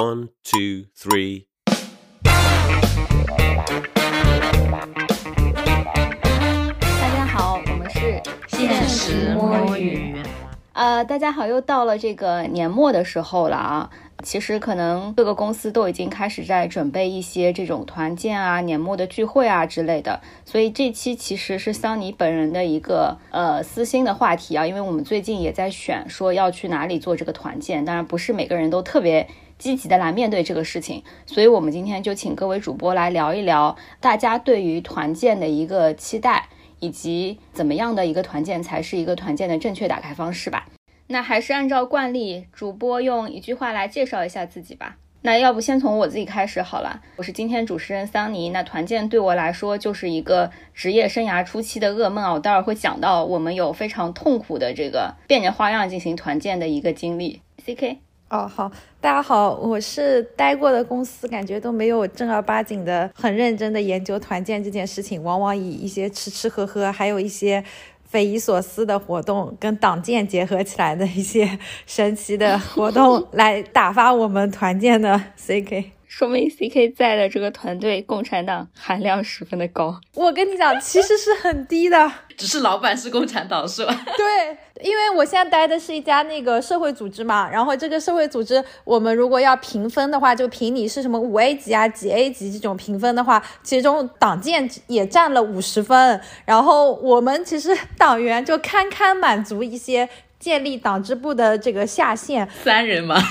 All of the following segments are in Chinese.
One, two, three. 大家好，我们是现实摸鱼。呃，大家好，又到了这个年末的时候了啊。其实可能各个公司都已经开始在准备一些这种团建啊、年末的聚会啊之类的。所以这期其实是桑尼本人的一个呃私心的话题啊，因为我们最近也在选说要去哪里做这个团建，当然不是每个人都特别积极的来面对这个事情。所以我们今天就请各位主播来聊一聊大家对于团建的一个期待。以及怎么样的一个团建才是一个团建的正确打开方式吧？那还是按照惯例，主播用一句话来介绍一下自己吧。那要不先从我自己开始好了。我是今天主持人桑尼。那团建对我来说就是一个职业生涯初期的噩梦啊！我待会儿会讲到我们有非常痛苦的这个变着花样进行团建的一个经历。C K。哦，好，大家好，我是待过的公司，感觉都没有正儿八经的、很认真的研究团建这件事情，往往以一些吃吃喝喝，还有一些匪夷所思的活动，跟党建结合起来的一些 神奇的活动 来打发我们团建的 CK。说明 C K 在的这个团队共产党含量十分的高。我跟你讲，其实是很低的，只是老板是共产党是吧？对，因为我现在待的是一家那个社会组织嘛，然后这个社会组织，我们如果要评分的话，就评你是什么五 A 级啊、几 A 级这种评分的话，其中党建也占了五十分，然后我们其实党员就堪堪满足一些。建立党支部的这个下限三人吗？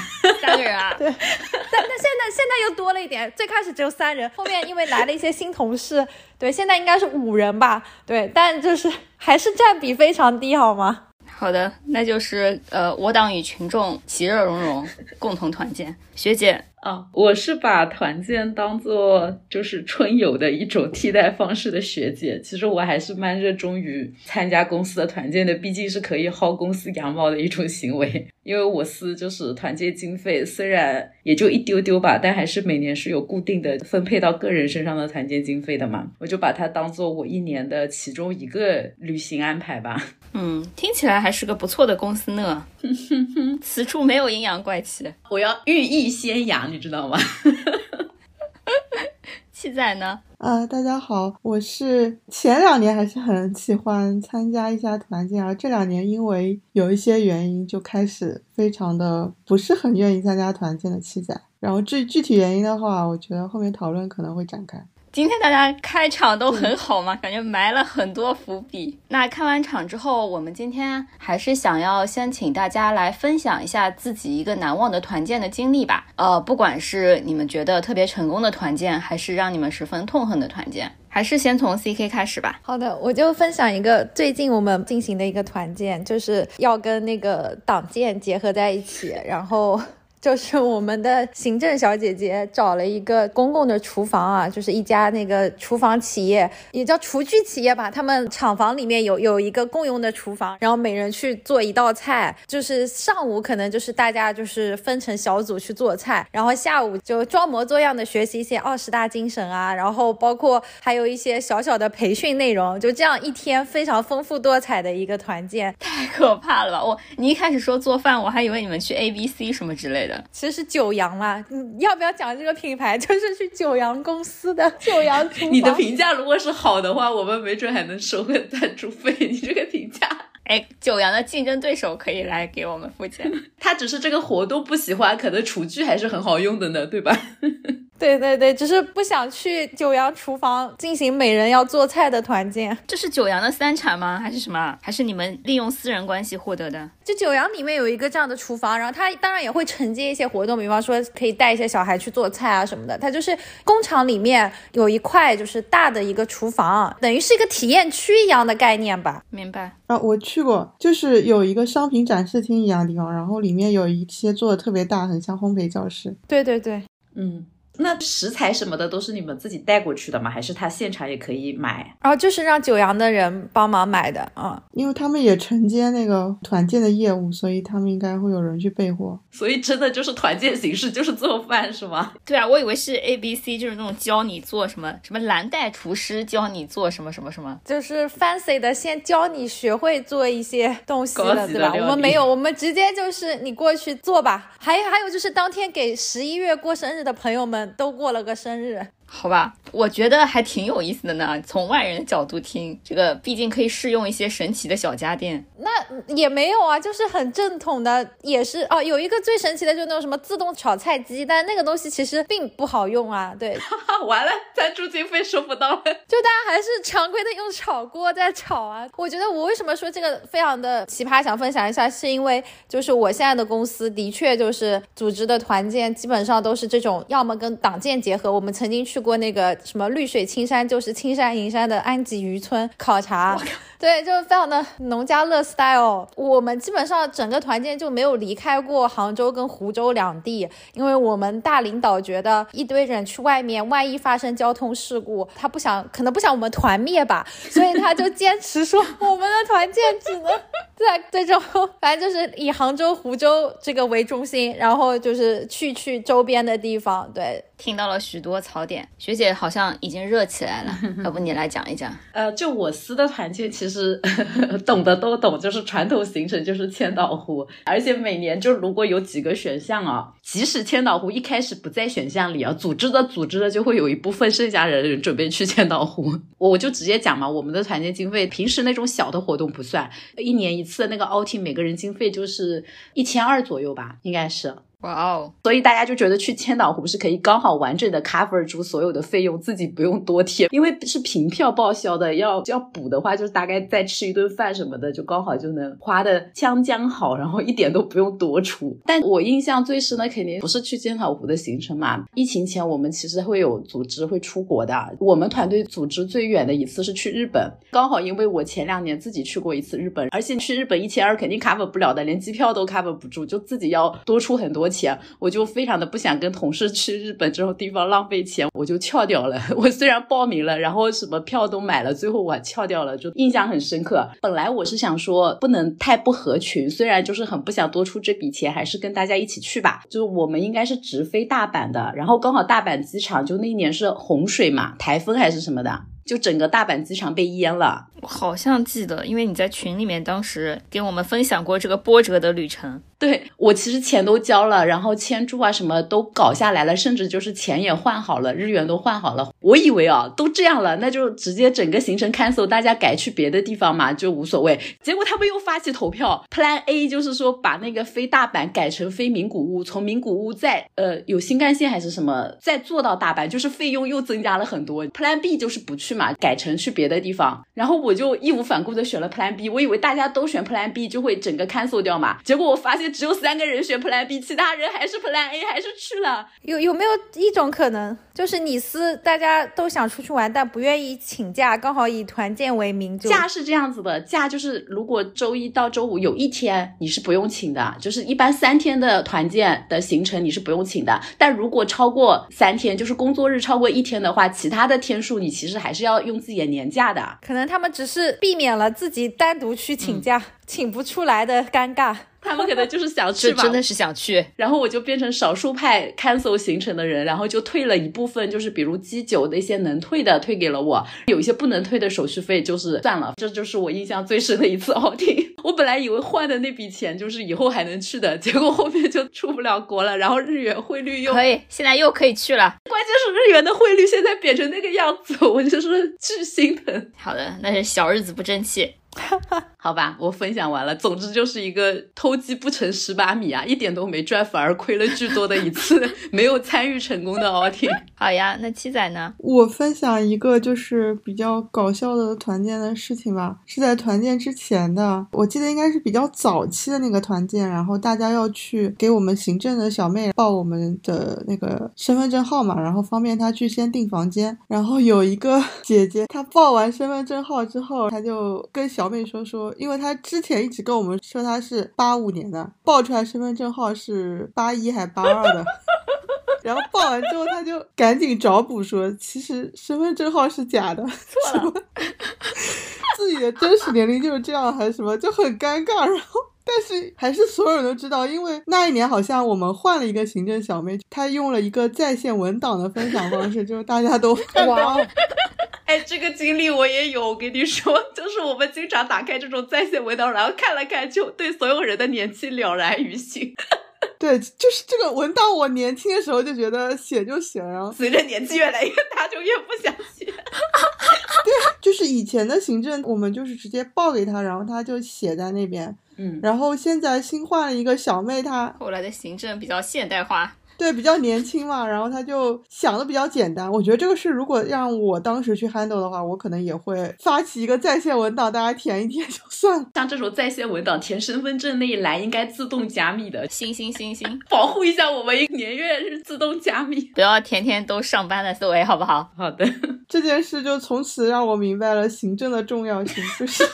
三个人啊，对。但那现在现在又多了一点，最开始只有三人，后面因为来了一些新同事，对，现在应该是五人吧？对，但就是还是占比非常低，好吗？好的，那就是呃，我党与群众其乐融融，共同团建。学姐。啊，我是把团建当做就是春游的一种替代方式的学姐。其实我还是蛮热衷于参加公司的团建的，毕竟是可以薅公司羊毛的一种行为。因为我司就是团建经费虽然也就一丢丢吧，但还是每年是有固定的分配到个人身上的团建经费的嘛。我就把它当做我一年的其中一个旅行安排吧。嗯，听起来还是个不错的公司呢。此处没有阴阳怪气，我要寓意先扬。你知道吗？七仔呢？啊，大家好，我是前两年还是很喜欢参加一下团建，而这两年因为有一些原因，就开始非常的不是很愿意参加团建的七仔。然后具具体原因的话，我觉得后面讨论可能会展开。今天大家开场都很好嘛，感觉埋了很多伏笔。那开完场之后，我们今天还是想要先请大家来分享一下自己一个难忘的团建的经历吧。呃，不管是你们觉得特别成功的团建，还是让你们十分痛恨的团建，还是先从 C K 开始吧。好的，我就分享一个最近我们进行的一个团建，就是要跟那个党建结合在一起，然后。就是我们的行政小姐姐找了一个公共的厨房啊，就是一家那个厨房企业，也叫厨具企业吧。他们厂房里面有有一个共用的厨房，然后每人去做一道菜。就是上午可能就是大家就是分成小组去做菜，然后下午就装模作样的学习一些二十大精神啊，然后包括还有一些小小的培训内容。就这样一天非常丰富多彩的一个团建，太可怕了吧！我你一开始说做饭，我还以为你们去 A B C 什么之类的。其实是九阳嘛，你要不要讲这个品牌？就是去九阳公司的九阳厨房。你的评价如果是好的话，我们没准还能收个赞助费。你这个评价，哎，九阳的竞争对手可以来给我们付钱。他只是这个活动不喜欢，可能厨具还是很好用的呢，对吧？对对对，只是不想去九阳厨房进行每人要做菜的团建。这是九阳的三产吗？还是什么？还是你们利用私人关系获得的？就九阳里面有一个这样的厨房，然后它当然也会承接一些活动，比方说可以带一些小孩去做菜啊什么的。它就是工厂里面有一块就是大的一个厨房，等于是一个体验区一样的概念吧。明白啊，我去过，就是有一个商品展示厅一样的地方，然后里面有一些做的特别大，很像烘焙教室。对对对，嗯。那食材什么的都是你们自己带过去的吗？还是他现场也可以买？然后就是让九阳的人帮忙买的啊。因为他们也承接那个团建的业务，所以他们应该会有人去备货。所以真的就是团建形式，就是做饭是吗？对啊，我以为是 A B C，就是那种教你做什么什么蓝带厨师教你做什么什么什么。就是 fancy 的，先教你学会做一些东西了，对吧？我们没有，我们直接就是你过去做吧。还有还有就是当天给十一月过生日的朋友们都过了个生日。好吧，我觉得还挺有意思的呢。从外人的角度听，这个毕竟可以试用一些神奇的小家电。那也没有啊，就是很正统的，也是哦。有一个最神奇的，就是那种什么自动炒菜机，但那个东西其实并不好用啊。对，完了，赞助经费收不到了。就大家还是常规的用炒锅在炒啊。我觉得我为什么说这个非常的奇葩，想分享一下，是因为就是我现在的公司的确就是组织的团建，基本上都是这种，要么跟党建结合。我们曾经去过那个什么绿水青山，就是青山银山的安吉渔村考察。对，就是非常的农家乐 style。我们基本上整个团建就没有离开过杭州跟湖州两地，因为我们大领导觉得一堆人去外面，万一发生交通事故，他不想，可能不想我们团灭吧，所以他就坚持说我们的团建只能在这种，反正就是以杭州、湖州这个为中心，然后就是去去周边的地方。对，听到了许多槽点，学姐好像已经热起来了，要不你来讲一讲？呃，就我司的团建，其实懂的都懂，就是传统行程就是千岛湖，而且每年就如果有几个选项啊，即使千岛湖一开始不在选项里啊，组织的组织的就会有一部分剩下人人准备去千岛湖。我就直接讲嘛，我们的团建经费平时那种小的活动不算，一年一次的那个 outing，每个人经费就是一千二左右吧，应该是。哇哦，所以大家就觉得去千岛湖是可以刚好完整的 cover 住所有的费用，自己不用多贴，因为是凭票报销的，要要补的话，就是大概再吃一顿饭什么的，就刚好就能花的将将好，然后一点都不用多出。但我印象最深的肯定不是去千岛湖的行程嘛，疫情前我们其实会有组织会出国的，我们团队组织最远的一次是去日本，刚好因为我前两年自己去过一次日本，而且去日本一千二肯定 cover 不了的，连机票都 cover 不住，就自己要多出很多。钱，我就非常的不想跟同事去日本这种地方浪费钱，我就翘掉了。我虽然报名了，然后什么票都买了，最后我翘掉了，就印象很深刻。本来我是想说不能太不合群，虽然就是很不想多出这笔钱，还是跟大家一起去吧。就我们应该是直飞大阪的，然后刚好大阪机场就那一年是洪水嘛，台风还是什么的。就整个大阪机场被淹了，我好像记得，因为你在群里面当时给我们分享过这个波折的旅程。对我其实钱都交了，然后签注啊什么都搞下来了，甚至就是钱也换好了，日元都换好了。我以为啊都这样了，那就直接整个行程 cancel，大家改去别的地方嘛，就无所谓。结果他们又发起投票，Plan A 就是说把那个飞大阪改成飞名古屋，从名古屋再呃有新干线还是什么再坐到大阪，就是费用又增加了很多。Plan B 就是不去嘛，改成去别的地方。然后我就义无反顾的选了 Plan B，我以为大家都选 Plan B 就会整个 cancel 掉嘛，结果我发现只有三个人选 Plan B，其他人还是 Plan A，还是去了。有有没有一种可能，就是你司大家都想出去玩，但不愿意请假，刚好以团建为名，就假是这样子的，假就是如果周一到周五有一天你是不用请的，就是一般三天的团建的行程你是不用请的，但如果超过三天，就是工作日超过一天的话，其他的天数你其实还是要用自己的年假的。可能他们只是避免了自己单独去请假、请不出来的尴尬。他们可能就是想 去吧，就真的是想去。然后我就变成少数派 cancel 行程的人，然后就退了一部分，就是比如机酒的一些能退的退给了我，有一些不能退的手续费就是算了。这就是我印象最深的一次 outing。我本来以为换的那笔钱就是以后还能去的，结果后面就出不了国了，然后日元汇率又可以，现在又可以去了。关键是日元的汇率现在贬成那个样子，我就是巨心疼。好的，那是小日子不争气。好吧，我分享完了。总之就是一个偷鸡不成蚀把米啊，一点都没赚，反而亏了巨多的一次没有参与成功的 outing。好呀，那七仔呢？我分享一个就是比较搞笑的团建的事情吧，是在团建之前的，我记得应该是比较早期的那个团建，然后大家要去给我们行政的小妹报我们的那个身份证号码，然后方便她去先订房间。然后有一个姐姐，她报完身份证号之后，她就跟小妹说说，因为她之前一直跟我们说她是八五年的，报出来身份证号是八一还八二的。然后报完之后，他就赶紧找补说，其实身份证号是假的，什么，自己的真实年龄就是这样，还是什么，就很尴尬。然后，但是还是所有人都知道，因为那一年好像我们换了一个行政小妹，她用了一个在线文档的分享方式，就是大家都哇哦，哎，这个经历我也有，我跟你说，就是我们经常打开这种在线文档，然后看了看，就对所有人的年纪了然于心。对，就是这个文档，我年轻的时候就觉得写就写，然后随着年纪越来越大，就越不想写。对就是以前的行政，我们就是直接报给他，然后他就写在那边。嗯，然后现在新换了一个小妹，她后来的行政比较现代化，对比较年轻嘛，然后他就想的比较简单。我觉得这个事如果让我当时去 handle 的话，我可能也会发起一个在线文档，大家填一填就算了。像这种在线文档填身份证那一栏应该自动加密的，星星星星，保护一下我们年月日自动加密。不要天天都上班的思维，好不好？好的，这件事就从此让我明白了行政的重要性，就是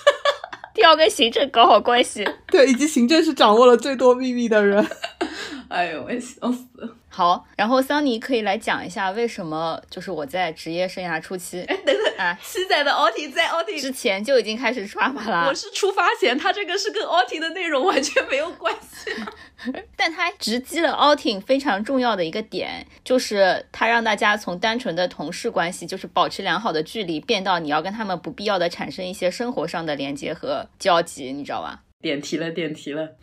要跟行政搞好关系。对，以及行政是掌握了最多秘密的人。哎呦，我笑死了。好，然后桑尼可以来讲一下为什么，就是我在职业生涯初期，哎，等等，啊，七仔的 outing 在 outing 之前就已经开始刷马啦我。是出发前，他这个是跟 outing 的内容完全没有关系。但他直击了 outing 非常重要的一个点，就是他让大家从单纯的同事关系，就是保持良好的距离，变到你要跟他们不必要的产生一些生活上的连接和交集，你知道吧？点题了，点题了。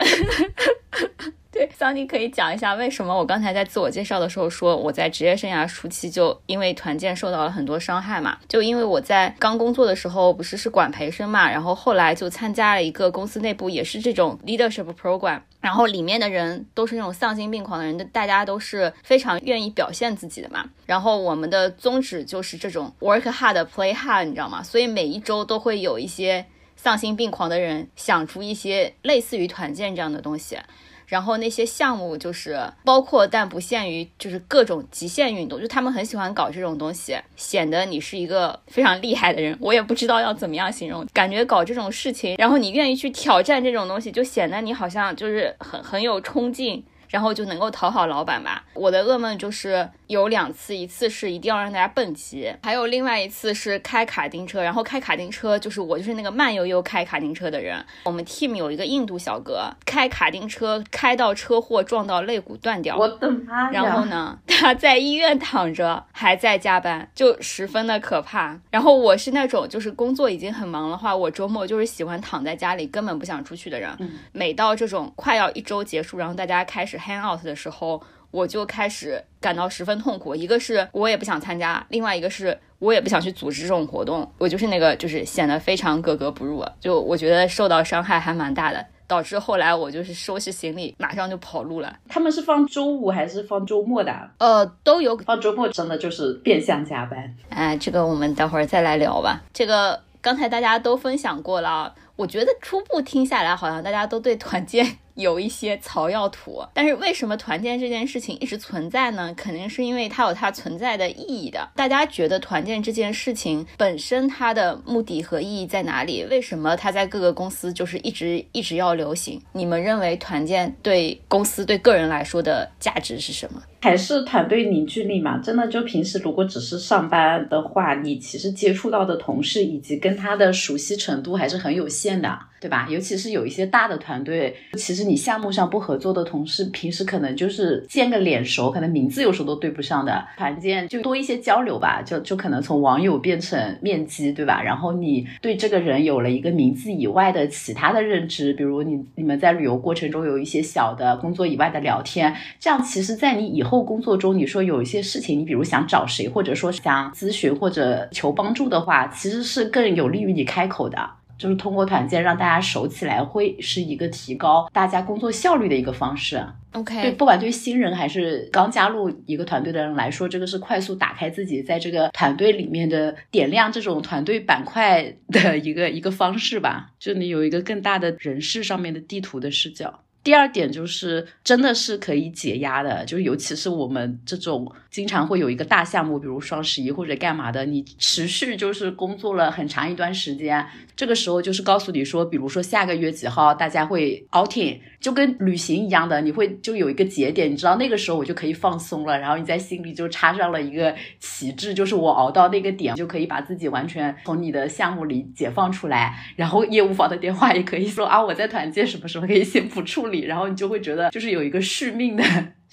对，桑尼可以讲一下为什么我刚才在自我介绍的时候说我在职业生涯初期就因为团建受到了很多伤害嘛？就因为我在刚工作的时候不是是管培生嘛，然后后来就参加了一个公司内部也是这种 leadership program，然后里面的人都是那种丧心病狂的人，大家都是非常愿意表现自己的嘛。然后我们的宗旨就是这种 work hard play hard，你知道吗？所以每一周都会有一些丧心病狂的人想出一些类似于团建这样的东西。然后那些项目就是包括但不限于就是各种极限运动，就他们很喜欢搞这种东西，显得你是一个非常厉害的人。我也不知道要怎么样形容，感觉搞这种事情，然后你愿意去挑战这种东西，就显得你好像就是很很有冲劲。然后就能够讨好老板吧。我的噩梦就是有两次，一次是一定要让大家蹦极，还有另外一次是开卡丁车。然后开卡丁车就是我就是那个慢悠悠开卡丁车的人。我们 team 有一个印度小哥开卡丁车开到车祸撞到肋骨断掉，我的妈呀！然后呢，他在医院躺着，还在加班，就十分的可怕。然后我是那种就是工作已经很忙的话，我周末就是喜欢躺在家里，根本不想出去的人。每到这种快要一周结束，然后大家开始 hang out 的时候，我就开始感到十分痛苦。一个是我也不想参加，另外一个是我也不想去组织这种活动。我就是那个就是显得非常格格不入，就我觉得受到伤害还蛮大的。导致后来我就是收拾行李，马上就跑路了。他们是放周五还是放周末的啊？呃，都有放周末真的就是变相加班。哎，这个我们待会儿再来聊吧。这个刚才大家都分享过了啊，我觉得初步听下来，好像大家都对团建有一些草药图。但是为什么团建这件事情一直存在呢？肯定是因为它有它存在的意义的。大家觉得团建这件事情本身它的目的和意义在哪里？为什么它在各个公司就是一直一直要流行？你们认为团建对公司对个人来说的价值是什么？还是团队凝聚力嘛，真的就平时如果只是上班的话，你其实接触到的同事以及跟他的熟悉程度还是很有限的，对吧？尤其是有一些大的团队，其实你项目上不合作的同事，平时可能就是见个脸熟，可能名字有时候都对不上的。团建就多一些交流吧，就就可能从网友变成面基，对吧？然后你对这个人有了一个名字以外的其他的认知，比如你你们在旅游过程中有一些小的工作以外的聊天，这样其实，在你以后工作中，你说有一些事情，你比如想找谁，或者说想咨询或者求帮助的话，其实是更有利于你开口的。就是通过团建让大家熟起来，会是一个提高大家工作效率的一个方式。OK，对不管对新人还是刚加入一个团队的人来说，这个是快速打开自己在这个团队里面的点亮这种团队板块的一个一个方式吧。就你有一个更大的人事上面的地图的视角。第二点就是，真的是可以解压的，就是尤其是我们这种经常会有一个大项目，比如双十一或者干嘛的，你持续就是工作了很长一段时间，这个时候就是告诉你说，比如说下个月几号大家会 outing，就跟旅行一样的，你会就有一个节点，你知道那个时候我就可以放松了，然后你在心里就插上了一个旗帜，就是我熬到那个点，就可以把自己完全从你的项目里解放出来，然后业务方的电话也可以说啊，我在团建什么什么可以先不处理，然后你就会觉得就是有一个续命的。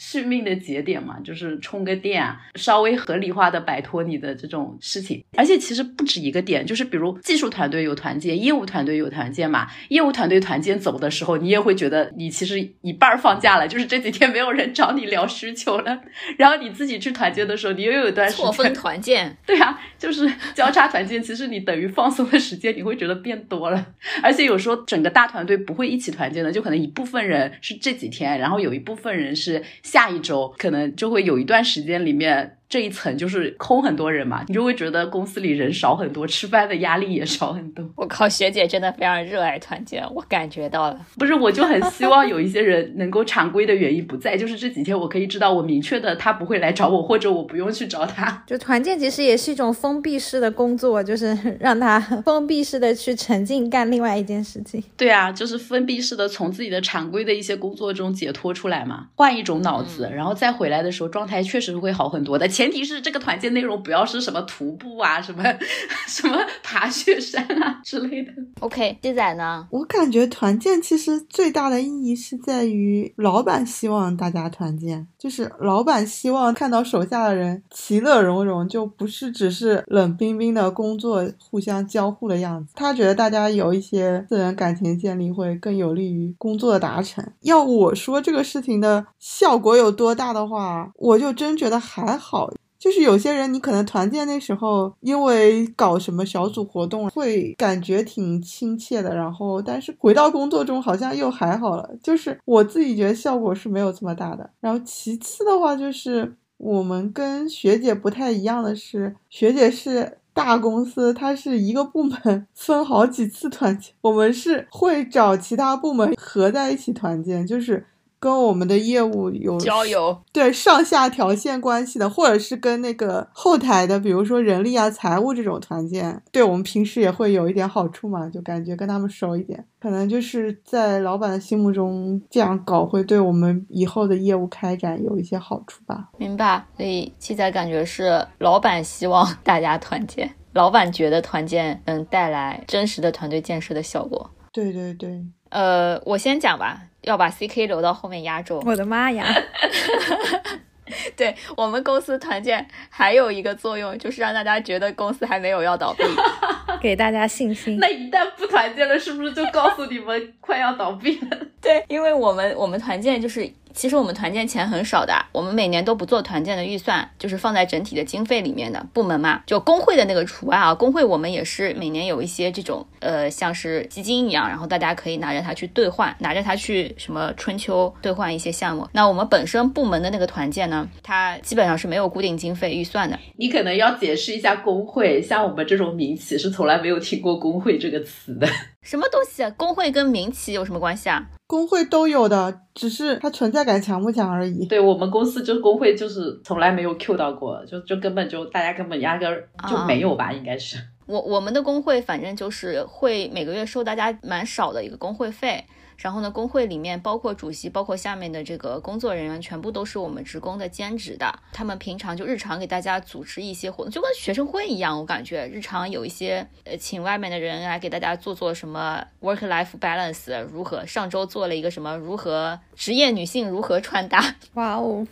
续命的节点嘛，就是充个电啊，稍微合理化的摆脱你的这种事情。而且其实不止一个点，就是比如技术团队有团建，业务团队有团建嘛。业务团队团建走的时候，你也会觉得你其实一半放假了，就是这几天没有人找你聊需求了。然后你自己去团建的时候，你又有一段时间错峰团建。对啊，就是交叉团建，其实你等于放松的时间，你会觉得变多了。而且有时候整个大团队不会一起团建的，就可能一部分人是这几天，然后有一部分人是。下一周可能就会有一段时间里面。这一层就是空很多人嘛，你就会觉得公司里人少很多，吃饭的压力也少很多。我靠，学姐真的非常热爱团建，我感觉到了。不是，我就很希望有一些人能够常规的原因不在，就是这几天我可以知道我明确的他不会来找我，或者我不用去找他。就团建其实也是一种封闭式的工作，就是 让他封闭式的去沉浸干另外一件事情。对啊，就是封闭式的从自己的常规的一些工作中解脱出来嘛，换一种脑子，然后再回来的时候状态确实会好很多的。前提是这个团建内容不要是什么徒步啊，什么 什么爬雪山啊 之类的。OK，鸡仔呢？我感觉团建其实最大的意义是在于老板希望大家团建，就是老板希望看到手下的人其乐融融，就不是只是冷冰冰的工作互相交互的样子。他觉得大家有一些私人感情建立会更有利于工作的达成。要我说这个事情的效果有多大的话，我就真觉得还好。就是有些人，你可能团建那时候，因为搞什么小组活动，会感觉挺亲切的。然后，但是回到工作中好像又还好了。就是我自己觉得效果是没有这么大的。然后其次的话，就是我们跟学姐不太一样的是，学姐是大公司，她是一个部门分好几次团建，我们是会找其他部门合在一起团建，就是。跟我们的业务有交友，对上下条线关系的，或者是跟那个后台的，比如说人力啊、财务这种团建，对我们平时也会有一点好处嘛，就感觉跟他们熟一点，可能就是在老板的心目中这样搞会对我们以后的业务开展有一些好处吧。明白，所以七仔感觉是老板希望 大家团建，老板觉得团建能带来真实的团队建设的效果。对对对，呃，我先讲吧。要把 CK 留到后面压轴。我的妈呀！对我们公司团建还有一个作用，就是让大家觉得公司还没有要倒闭，给大家信心。那一旦不团建了，是不是就告诉你们快要倒闭了？对，因为我们我们团建就是。其实我们团建钱很少的，我们每年都不做团建的预算，就是放在整体的经费里面的部门嘛，就工会的那个除外啊。工会我们也是每年有一些这种呃，像是基金一样，然后大家可以拿着它去兑换，拿着它去什么春秋兑换一些项目。那我们本身部门的那个团建呢，它基本上是没有固定经费预算的。你可能要解释一下工会，像我们这种民企是从来没有听过工会这个词的。什么东西？啊工会跟民企有什么关系啊？工会都有的，只是它存在感强不强而已。对我们公司就是工会，就是从来没有 Q 到过，就就根本就大家根本压根儿就没有吧，应该是。我我们的工会反正就是会每个月收大家蛮少的一个工会费。然后呢，工会里面包括主席，包括下面的这个工作人员，全部都是我们职工的兼职的。他们平常就日常给大家组织一些活动，就跟学生会一样。我感觉日常有一些呃，请外面的人来给大家做做什么 work life balance 如何。上周做了一个什么如何职业女性如何穿搭，哇哦，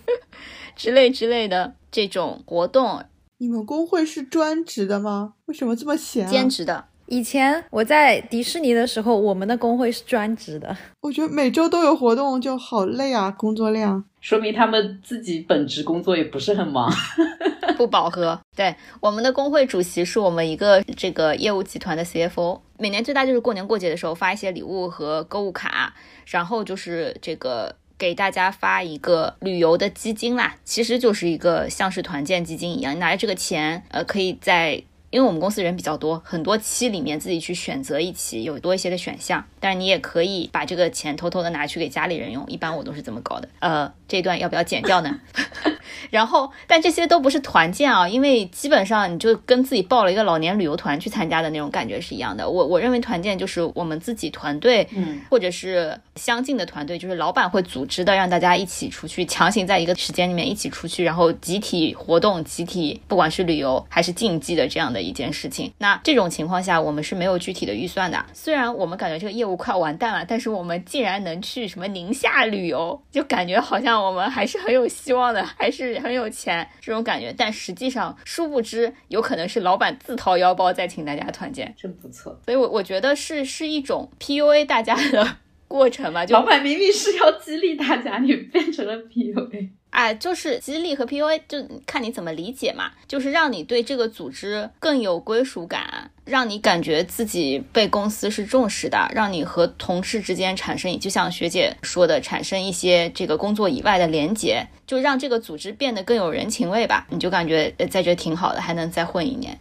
之类之类的这种活动。你们工会是专职的吗？为什么这么闲？兼职的。以前我在迪士尼的时候，我们的工会是专职的。我觉得每周都有活动就好累啊，工作量，说明他们自己本职工作也不是很忙，不饱和。对，我们的工会主席是我们一个这个业务集团的 CFO，每年最大就是过年过节的时候发一些礼物和购物卡，然后就是这个给大家发一个旅游的基金啦，其实就是一个像是团建基金一样，你拿着这个钱，呃，可以在。因为我们公司人比较多，很多期里面自己去选择一期，有多一些的选项。但是你也可以把这个钱偷偷的拿去给家里人用，一般我都是这么搞的。呃，这段要不要剪掉呢？然后，但这些都不是团建啊，因为基本上你就跟自己报了一个老年旅游团去参加的那种感觉是一样的。我我认为团建就是我们自己团队，嗯，或者是相近的团队，就是老板会组织的，让大家一起出去，强行在一个时间里面一起出去，然后集体活动、集体不管是旅游还是竞技的这样的一件事情。那这种情况下，我们是没有具体的预算的。虽然我们感觉这个业务快完蛋了，但是我们竟然能去什么宁夏旅游，就感觉好像我们还是很有希望的，还是很有钱这种感觉。但实际上，殊不知有可能是老板自掏腰包在请大家团建，真不错。所以，我我觉得是是一种 PUA 大家的 过程吧。就老板明明是要激励大家，你变成了 PUA。哎，就是激励和 PUA，就看你怎么理解嘛。就是让你对这个组织更有归属感，让你感觉自己被公司是重视的，让你和同事之间产生，就像学姐说的，产生一些这个工作以外的连结，就让这个组织变得更有人情味吧。你就感觉在这挺好的，还能再混一年，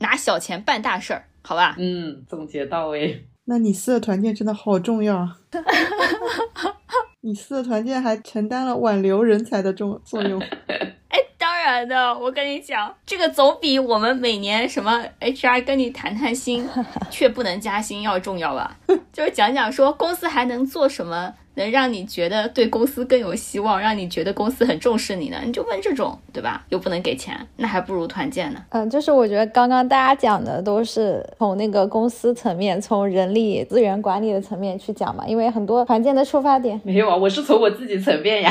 拿小钱办大事儿，好吧？嗯，总结到位。那你四的团建真的好重要啊！你司的团建还承担了挽留人才的重作用。哎，当然的，我跟你讲，这个总比我们每年什么 HR 跟你谈谈心 却不能加薪要重要吧？就是讲讲说公司还能做什么。能让你觉得对公司更有希望，让你觉得公司很重视你呢？你就问这种，对吧？又不能给钱，那还不如团建呢。嗯，就是我觉得刚刚大家讲的都是从那个公司层面，从人力资源管理的层面去讲嘛。因为很多团建的出发点 没有啊，我是从我自己层面呀，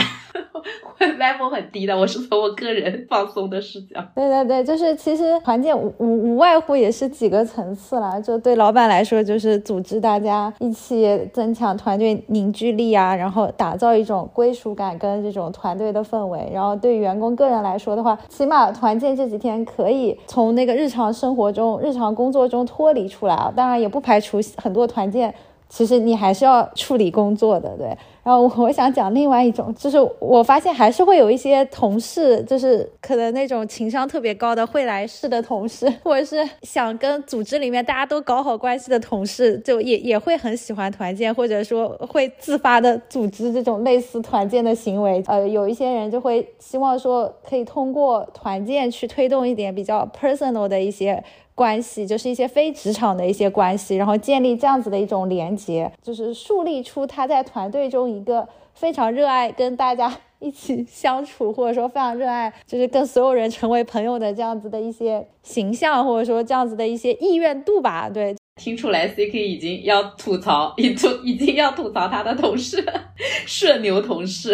我 level 很低的，我是从我个人放松的视角。对对对，就是其实团建无无无外乎也是几个层次啦。就对老板来说，就是组织大家一起增强团队凝聚力。然后打造一种归属感跟这种团队的氛围，然后对员工个人来说的话，起码团建这几天可以从那个日常生活中、日常工作中脱离出来啊。当然也不排除很多团建，其实你还是要处理工作的，对。然后我想讲另外一种，就是我发现还是会有一些同事，就是可能那种情商特别高的会来事的同事，或者是想跟组织里面大家都搞好关系的同事，就也也会很喜欢团建，或者说会自发的组织这种类似团建的行为。呃，有一些人就会希望说，可以通过团建去推动一点比较 personal 的一些。关系就是一些非职场的一些关系，然后建立这样子的一种连接，就是树立出他在团队中一个非常热爱跟大家 一起相处，或者说非常热爱就是跟所有人成为朋友的这样子的一些形象，或者说这样子的一些意愿度吧。对，听出来 C K 已经要吐槽，已吐已经要吐槽他的同事，社牛同事。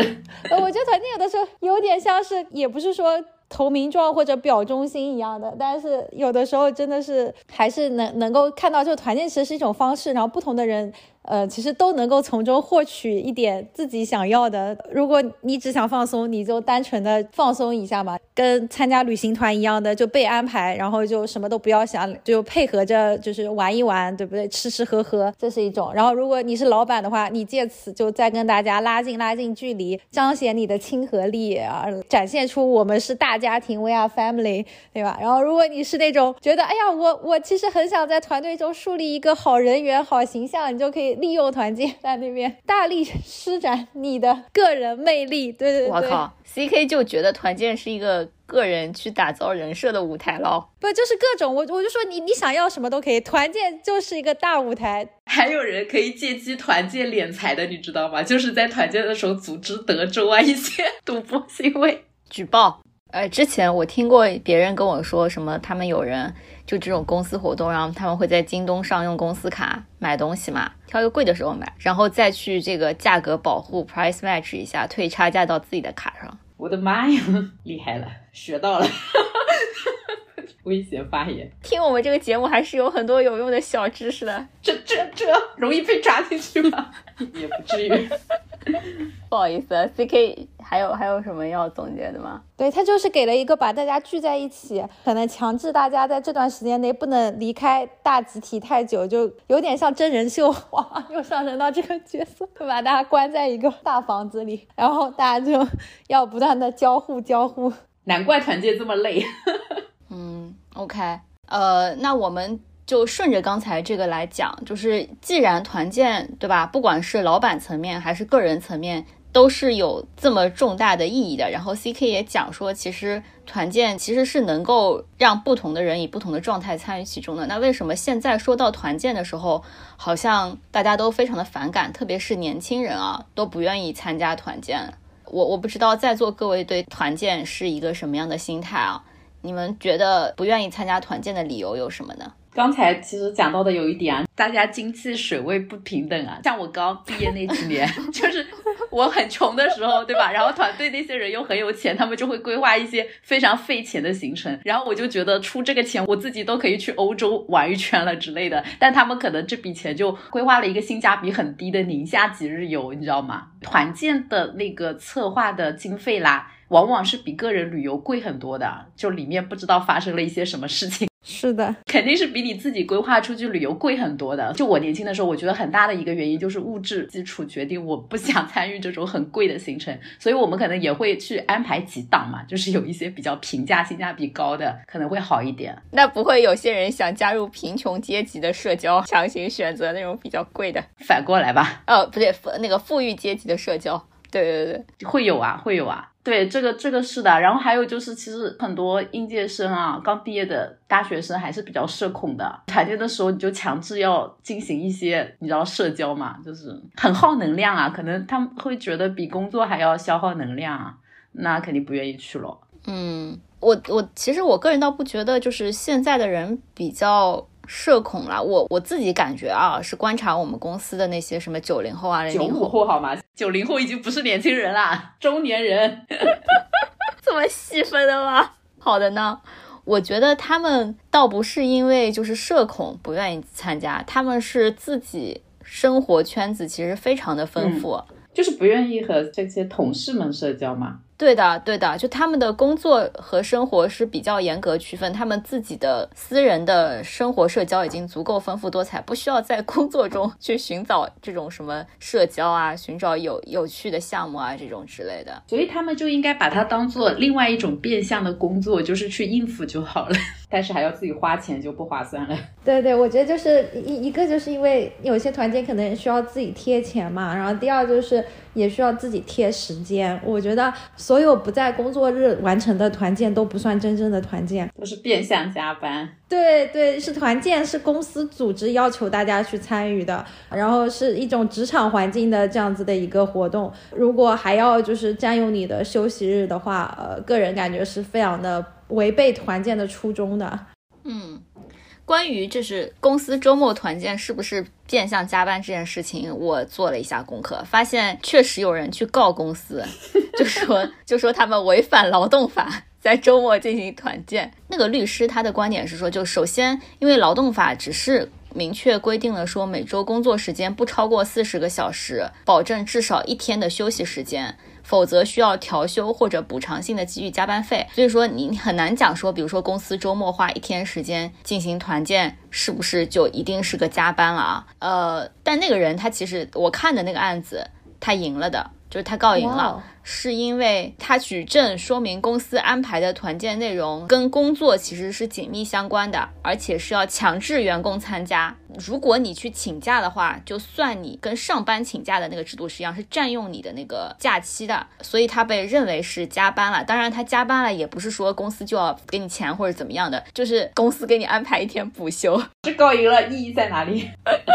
呃，我觉得团建有的时候有点像是，也不是说。投名状或者表忠心一样的，但是有的时候真的是还是能能够看到，就团建其实是一种方式，然后不同的人。呃，其实都能够从中获取一点自己想要的。如果你只想放松，你就单纯的放松一下嘛，跟参加旅行团一样的，就被安排，然后就什么都不要想，就配合着就是玩一玩，对不对？吃吃喝喝，这是一种。然后如果你是老板的话，你借此就再跟大家拉近拉近距离，彰显你的亲和力啊，展现出我们是大家庭，we are family，对吧？然后如果你是那种觉得，哎呀，我我其实很想在团队中树立一个好人缘、好形象，你就可以。利用团建在那边大力施展你的个人魅力，对对对。我靠，C K 就觉得团建是一个个人去打造人设的舞台喽？不，就是各种我我就说你你想要什么都可以，团建就是一个大舞台。还有人可以借机团建敛财的，你知道吗？就是在团建的时候组织德州啊一些赌博行为举报。呃，之前我听过别人跟我说什么，他们有人。就这种公司活动，然后他们会在京东上用公司卡买东西嘛，挑一个贵的时候买，然后再去这个价格保护 price match 一下，退差价到自己的卡上。我的妈呀，厉害了，学到了，危险发言。听我们这个节目还是有很多有用的小知识的，这这这容易被抓进去吗？也不至于。不好意思，C K 还有还有什么要总结的吗？对他就是给了一个把大家聚在一起，可能强制大家在这段时间内不能离开大集体太久，就有点像真人秀哇，又上升到这个角色，把大家关在一个大房子里，然后大家就要不断的交互交互。难怪团建这么累。，OK，呃，那我们。就顺着刚才这个来讲，就是既然团建，对吧？不管是老板层面还是个人层面，都是有这么重大的意义的。然后 C K 也讲说，其实团建其实是能够让不同的人以不同的状态参与其中的。那为什么现在说到团建的时候，好像大家都非常的反感，特别是年轻人啊，都不愿意参加团建？我我不知道在座各位对团建是一个什么样的心态啊？你们觉得不愿意参加团建的理由有什么呢？刚才其实讲到的有一点啊，大家经济水位不平等啊。像我刚毕业那几年，就是我很穷的时候，对吧？然后团队那些人又很有钱，他们就会规划一些非常费钱的行程。然后我就觉得出这个钱，我自己都可以去欧洲玩一圈了之类的。但他们可能这笔钱就规划了一个性价比很低的宁夏几日游，你知道吗？团建的那个策划的经费啦，往往是比个人旅游贵很多的，就里面不知道发生了一些什么事情。是的，肯定是比你自己规划出去旅游贵很多的。就我年轻的时候，我觉得很大的一个原因就是物质基础决定我不想参与这种很贵的行程，所以我们可能也会去安排几档嘛，就是有一些比较平价、性价比高的，可能会好一点。那不会有些人想加入贫穷阶级的社交，强行选择那种比较贵的？反过来吧，哦，不对，那个富裕阶级的社交，对对对，会有啊，会有啊。对，这个这个是的，然后还有就是，其实很多应届生啊，刚毕业的大学生还是比较社恐的。团建的时候，你就强制要进行一些，你知道社交嘛，就是很耗能量啊，可能他们会觉得比工作还要消耗能量啊，那肯定不愿意去了。嗯，我我其实我个人倒不觉得，就是现在的人比较。社恐啦，我我自己感觉啊，是观察我们公司的那些什么九零后啊、零零后好吗？九零后已经不是年轻人啦，中年人，这么细分的吗？好的呢，我觉得他们倒不是因为就是社恐不愿意参加，他们是自己生活圈子其实非常的丰富，就是不愿意和这些同事们社交嘛。对的，对的，就他们的工作和生活是比较严格区分，他们自己的私人的生活社交已经足够丰富多彩，不需要在工作中去寻找这种什么社交啊，寻找有有趣的项目啊这种之类的。所以他们就应该把它当做另外一种变相的工作，就是去应付就好了，但是还要自己花钱就不划算了。对对，我觉得就是一一个就是因为有些团建可能需要自己贴钱嘛，然后第二就是。也需要自己贴时间，我觉得所有不在工作日完成的团建都不算真正的团建，都是变相加班。对对，是团建，是公司组织要求大家去参与的，然后是一种职场环境的这样子的一个活动。如果还要就是占用你的休息日的话，呃，个人感觉是非常的违背团建的初衷的。嗯。关于就是公司周末团建是不是变相加班这件事情，我做了一下功课，发现确实有人去告公司，就说 就说他们违反劳动法，在周末进行团建。那个律师他的观点是说，就首先因为劳动法只是明确规定了说每周工作时间不超过四十个小时，保证至少一天的休息时间。否则需要调休或者补偿性的给予加班费，所以说你很难讲说，比如说公司周末花一天时间进行团建，是不是就一定是个加班了啊？呃，但那个人他其实我看的那个案子，他赢了的。就是他告赢了，是因为他举证说明公司安排的团建内容跟工作其实是紧密相关的，而且是要强制员工参加。如果你去请假的话，就算你跟上班请假的那个制度是一样，是占用你的那个假期的，所以他被认为是加班了。当然，他加班了也不是说公司就要给你钱或者怎么样的，就是公司给你安排一天补休。这告赢了，意义在哪里？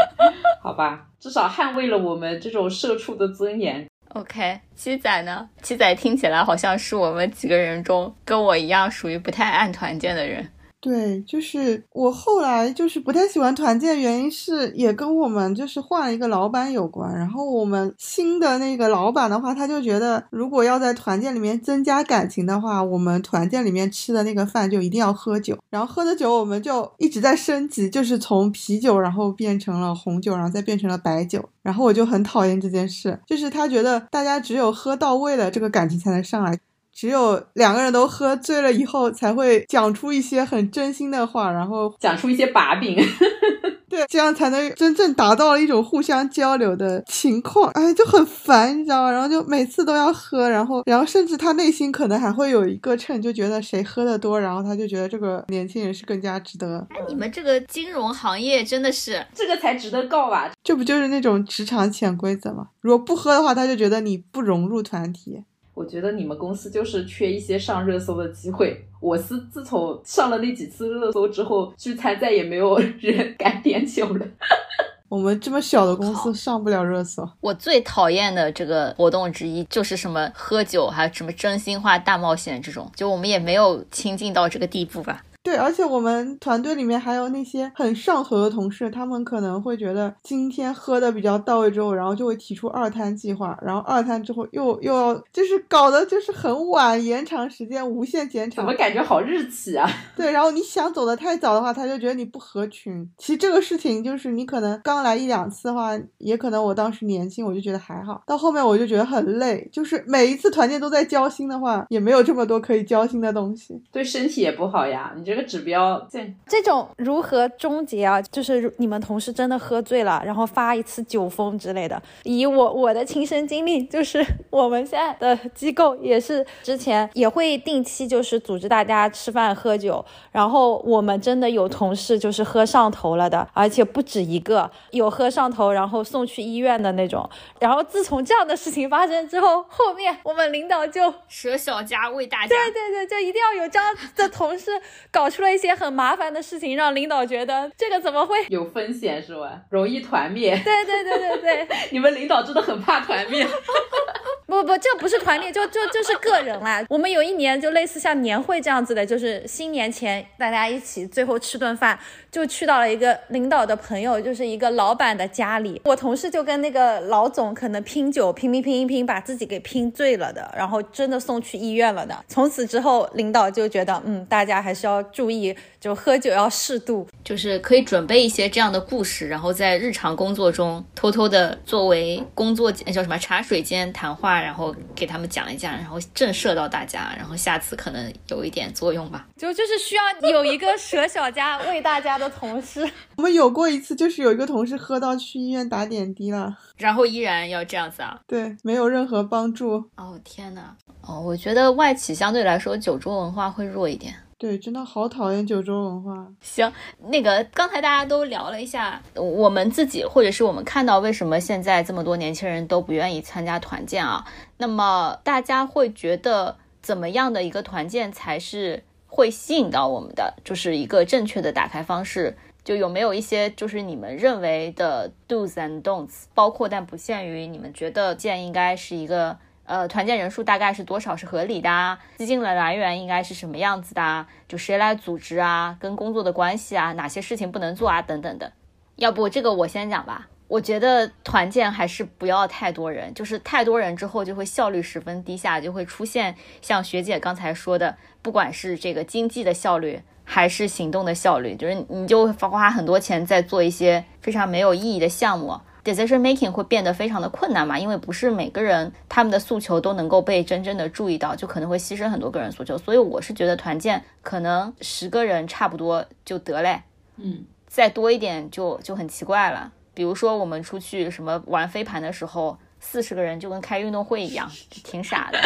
好吧，至少捍卫了我们这种社畜的尊严。OK，七仔呢？七仔听起来好像是我们几个人中跟我一样属于不太爱团建的人。对，就是我后来就是不太喜欢团建，原因是也跟我们就是换了一个老板有关。然后我们新的那个老板的话，他就觉得如果要在团建里面增加感情的话，我们团建里面吃的那个饭就一定要喝酒。然后喝的酒我们就一直在升级，就是从啤酒，然后变成了红酒，然后再变成了白酒。然后我就很讨厌这件事，就是他觉得大家只有喝到位了，这个感情才能上来。只有两个人都喝醉了以后，才会讲出一些很真心的话，然后讲出一些把柄。对，这样才能真正达到了一种互相交流的情况。哎，就很烦，你知道吗？然后就每次都要喝，然后，然后甚至他内心可能还会有一个秤，就觉得谁喝的多，然后他就觉得这个年轻人是更加值得。哎，你们这个金融行业真的是这个才值得告吧？这不就是那种职场潜规则吗？如果不喝的话，他就觉得你不融入团体。我觉得你们公司就是缺一些上热搜的机会。我是自从上了那几次热搜之后，聚餐再也没有 人敢点酒了。我们这么小的公司上不了热搜。我最讨厌的这个活动之一就是什么喝酒，还有什么真心话大冒险这种，就我们也没有亲近到这个地步吧。对，而且我们团队里面还有那些很上头的同事，他们可能会觉得今天喝的比较到位之后，然后就会提出二摊计划，然后二摊之后又又要就是搞得就是很晚，延长时间，无限减长。怎么感觉好日企啊？对，然后你想走的太早的话，他就觉得你不合群。其实这个事情就是你可能刚来一两次的话，也可能我当时年轻，我就觉得还好，到后面我就觉得很累，就是每一次团建都在交心的话，也没有这么多可以交心的东西，对身体也不好呀。你这。这个指标，这这种如何终结啊？就是你们同事真的喝醉了，然后发一次酒疯之类的。以我我的亲身经历，就是我们现在的机构也是之前也会定期就是组织大家吃饭喝酒，然后我们真的有同事就是喝上头了的，而且不止一个，有喝上头然后送去医院的那种。然后自从这样的事情发生之后，后面我们领导就舍小家为大家，对对对，就一定要有这样的同事搞。搞出了一些很麻烦的事情，让领导觉得这个怎么会有风险是吧？容易团灭。对对对对对，你们领导真的很怕团灭。不不，这不是团灭，就就就是个人啦。我们有一年就类似像年会这样子的，就是新年前大家一起最后吃顿饭，就去到了一个领导的朋友，就是一个老板的家里。我同事就跟那个老总可能拼酒拼拼拼一拼，把自己给拼醉了的，然后真的送去医院了的。从此之后，领导就觉得，嗯，大家还是要注意，就喝酒要适度，就是可以准备一些这样的故事，然后在日常工作中偷偷的作为工作叫什么茶水间谈话。然后给他们讲一讲，然后震慑到大家，然后下次可能有一点作用吧。就就是需要有一个舍小家为大家的同事。我们有过一次，就是有一个同事喝到去医院打点滴了，然后依然要这样子啊？对，没有任何帮助。哦天呐，哦，我觉得外企相对来说酒桌文化会弱一点。对，真的好讨厌酒桌文化。行，那个刚才大家都聊了一下，我们自己或者是我们看到为什么现在这么多年轻人都不愿意参加团建啊？那么大家会觉得怎么样的一个团建才是会吸引到我们的？就是一个正确的打开方式，就有没有一些就是你们认为的 do's and don'ts，包括但不限于你们觉得建应该是一个。呃，团建人数大概是多少是合理的啊？资金的来源应该是什么样子的啊？就谁来组织啊？跟工作的关系啊？哪些事情不能做啊？等等的。要不这个我先讲吧。我觉得团建还是不要太多人，就是太多人之后就会效率十分低下，就会出现像学姐刚才说的，不管是这个经济的效率还是行动的效率，就是你就花很多钱在做一些非常没有意义的项目。Decision making 会变得非常的困难嘛，因为不是每个人他们的诉求都能够被真正的注意到，就可能会牺牲很多个人诉求。所以我是觉得团建可能十个人差不多就得嘞，嗯，再多一点就就很奇怪了。比如说我们出去什么玩飞盘的时候，四十个人就跟开运动会一样，挺傻的。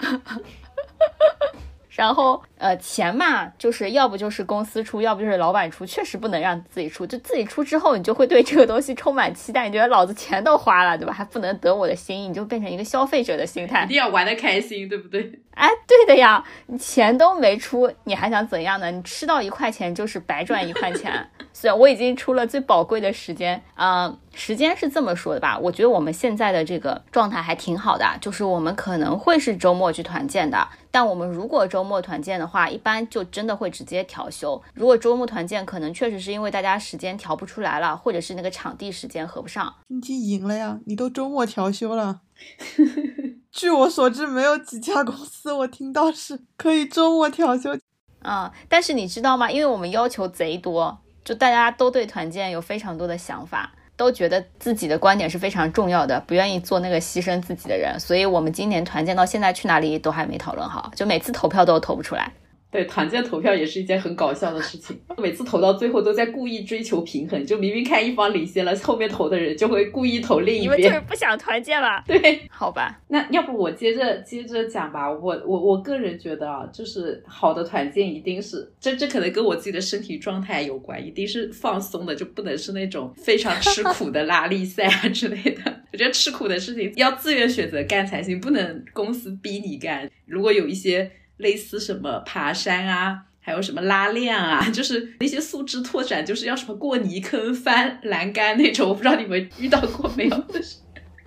然后，呃，钱嘛，就是要不就是公司出，要不就是老板出，确实不能让自己出。就自己出之后，你就会对这个东西充满期待，你觉得老子钱都花了，对吧？还不能得我的心意，你就变成一个消费者的心态，一定要玩的开心，对不对？哎，对的呀，你钱都没出，你还想怎样呢？你吃到一块钱就是白赚一块钱。虽然我已经出了最宝贵的时间，嗯，时间是这么说的吧？我觉得我们现在的这个状态还挺好的，就是我们可能会是周末去团建的，但我们如果周末团建的话，一般就真的会直接调休。如果周末团建，可能确实是因为大家时间调不出来了，或者是那个场地时间合不上。你已经赢了呀，你都周末调休了。据我所知，没有几家公司我听到是可以周末调休。啊，但是你知道吗？因为我们要求贼多。就大家都对团建有非常多的想法，都觉得自己的观点是非常重要的，不愿意做那个牺牲自己的人。所以，我们今年团建到现在去哪里都还没讨论好，就每次投票都投不出来。对，团建投票也是一件很搞笑的事情，每次投到最后都在故意追求平衡，就明明看一方领先了，后面投的人就会故意投另一边你们就是。不想团建吧？对，好吧，那要不我接着接着讲吧，我我我个人觉得啊，就是好的团建一定是这这可能跟我自己的身体状态有关，一定是放松的，就不能是那种非常吃苦的拉力赛啊之类的。我觉得吃苦的事情要自愿选择干才行，不能公司逼你干。如果有一些类似什么爬山啊。还有什么拉链啊，就是那些素质拓展，就是要什么过泥坑、翻栏杆那种，我不知道你们遇到过没有？就是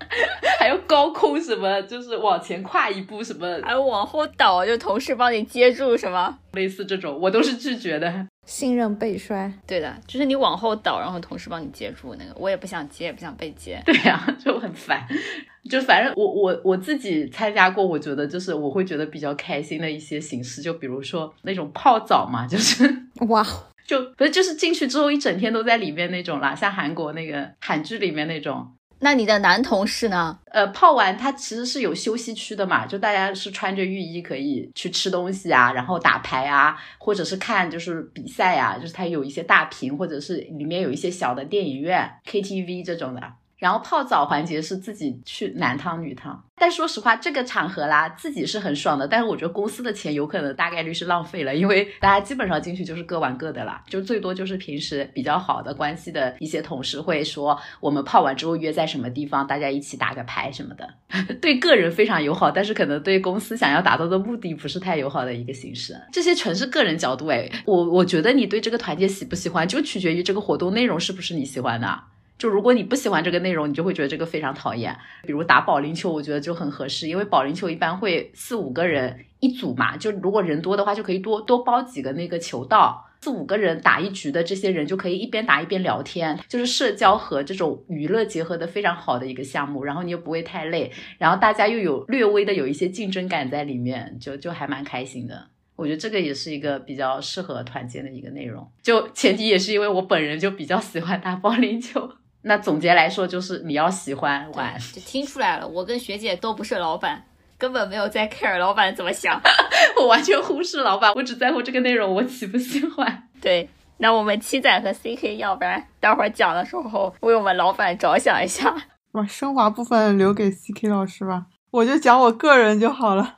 还有高空什么，就是往前跨一步什么，还有往后倒，就同事帮你接住什么？类似这种，我都是拒绝的。信任被摔，对的，就是你往后倒，然后同事帮你接住那个，我也不想接，也不想被接。对呀、就很烦。就反正我我我自己参加过，我觉得就是我会觉得比较开心的一些形式，就比如说那种泡澡嘛，就是哇，就不是就是进去之后一整天都在里面那种啦，像韩国那个韩剧里面那种。那你的男同事呢？呃，泡完他其实是有休息区的嘛，就大家是穿着浴衣可以去吃东西啊，然后打牌啊，或者是看就是比赛啊，就是他有一些大屏，或者是里面有一些小的电影院、KTV 这种的。然后泡澡环节是自己去男汤女汤，但说实话，这个场合啦，自己是很爽的，但是我觉得公司的钱有可能大概率是浪费了，因为大家基本上进去就是各玩各的啦，就最多就是平时比较好的关系的一些同事会说，我们泡完之后约在什么地方，大家一起打个牌什么的，对个人非常友好，但是可能对公司想要达到的目的不是太友好的一个形式，这些全是个人角度哎，我我觉得你对这个团建喜不喜欢，就取决于这个活动内容是不是你喜欢的。就如果你不喜欢这个内容，你就会觉得这个非常讨厌。比如打保龄球，我觉得就很合适，因为保龄球一般会四五个人一组嘛，就如果人多的话，就可以多多包几个那个球道。四五个人打一局的这些人就可以一边打一边聊天，就是社交和这种娱乐结合的非常好的一个项目。然后你又不会太累，然后大家又有略微的有一些竞争感在里面，就就还蛮开心的。我觉得这个也是一个比较适合团建的一个内容，就前提也是因为我本人就比较喜欢打保龄球。那总结来说，就是你要喜欢玩，就听出来了，我跟学姐都不是老板，根本没有在 care 老板怎么想。我完全忽视老板，我只在乎这个内容我喜不喜欢。对，那我们七仔和 CK，要不然待会儿讲的时候为我们老板着想一下。把升华部分留给 CK 老师吧，我就讲我个人就好了。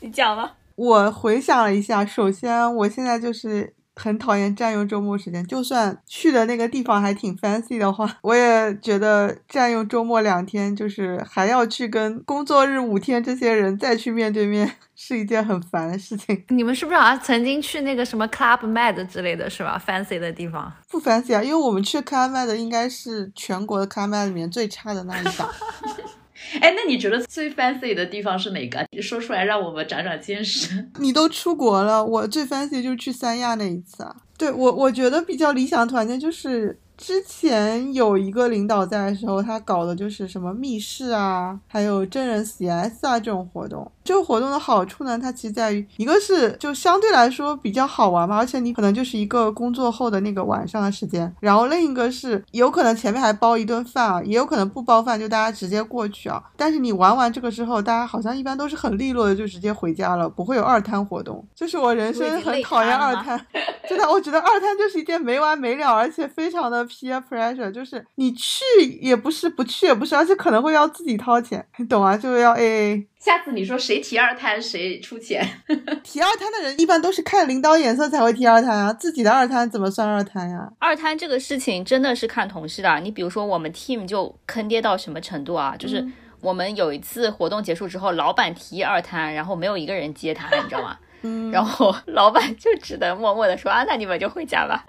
你讲吧。我回想了一下，首先我现在就是很讨厌占用周末时间，就算去的那个地方还挺 fancy 的话，我也觉得占用周末两天，就是还要去跟工作日五天这些人再去面对面，是一件很烦的事情。你们是不是好像曾经去那个什么 Club Med 之类的是吧？fancy 的地方。不 fancy 啊，因为我们去 Club Med 应该是全国的 Club Med 里面最差的那一档。哎，那你觉得最 fancy 的地方是哪个？你说出来让我们长长见识。你都出国了，我最 fancy 就是去三亚那一次啊。对我，我觉得比较理想团建就是之前有一个领导在的时候，他搞的就是什么密室啊，还有真人 CS 啊这种活动。这个活动的好处呢，它其实在于一个是就相对来说比较好玩嘛，而且你可能就是一个工作后的那个晚上的时间。然后另一个是有可能前面还包一顿饭啊，也有可能不包饭，就大家直接过去啊。但是你玩完这个之后，大家好像一般都是很利落的就直接回家了，不会有二摊活动。就是我人生很讨厌二摊，真的，我觉得二摊就是一件没完没了，而且非常的 peer pressure，就是你去也不是，不去也不是，而且可能会要自己掏钱，你懂啊？就是要 AA。下次你说谁提二摊谁出钱，提二摊的人一般都是看领导眼色才会提二摊啊，自己的二摊怎么算二摊呀？二摊这个事情真的是看同事的。你比如说我们 team 就坑爹到什么程度啊？就是我们有一次活动结束之后，老板提二摊，然后没有一个人接他，你知道吗？嗯，然后老板就只能默默的说啊，那你们就回家吧。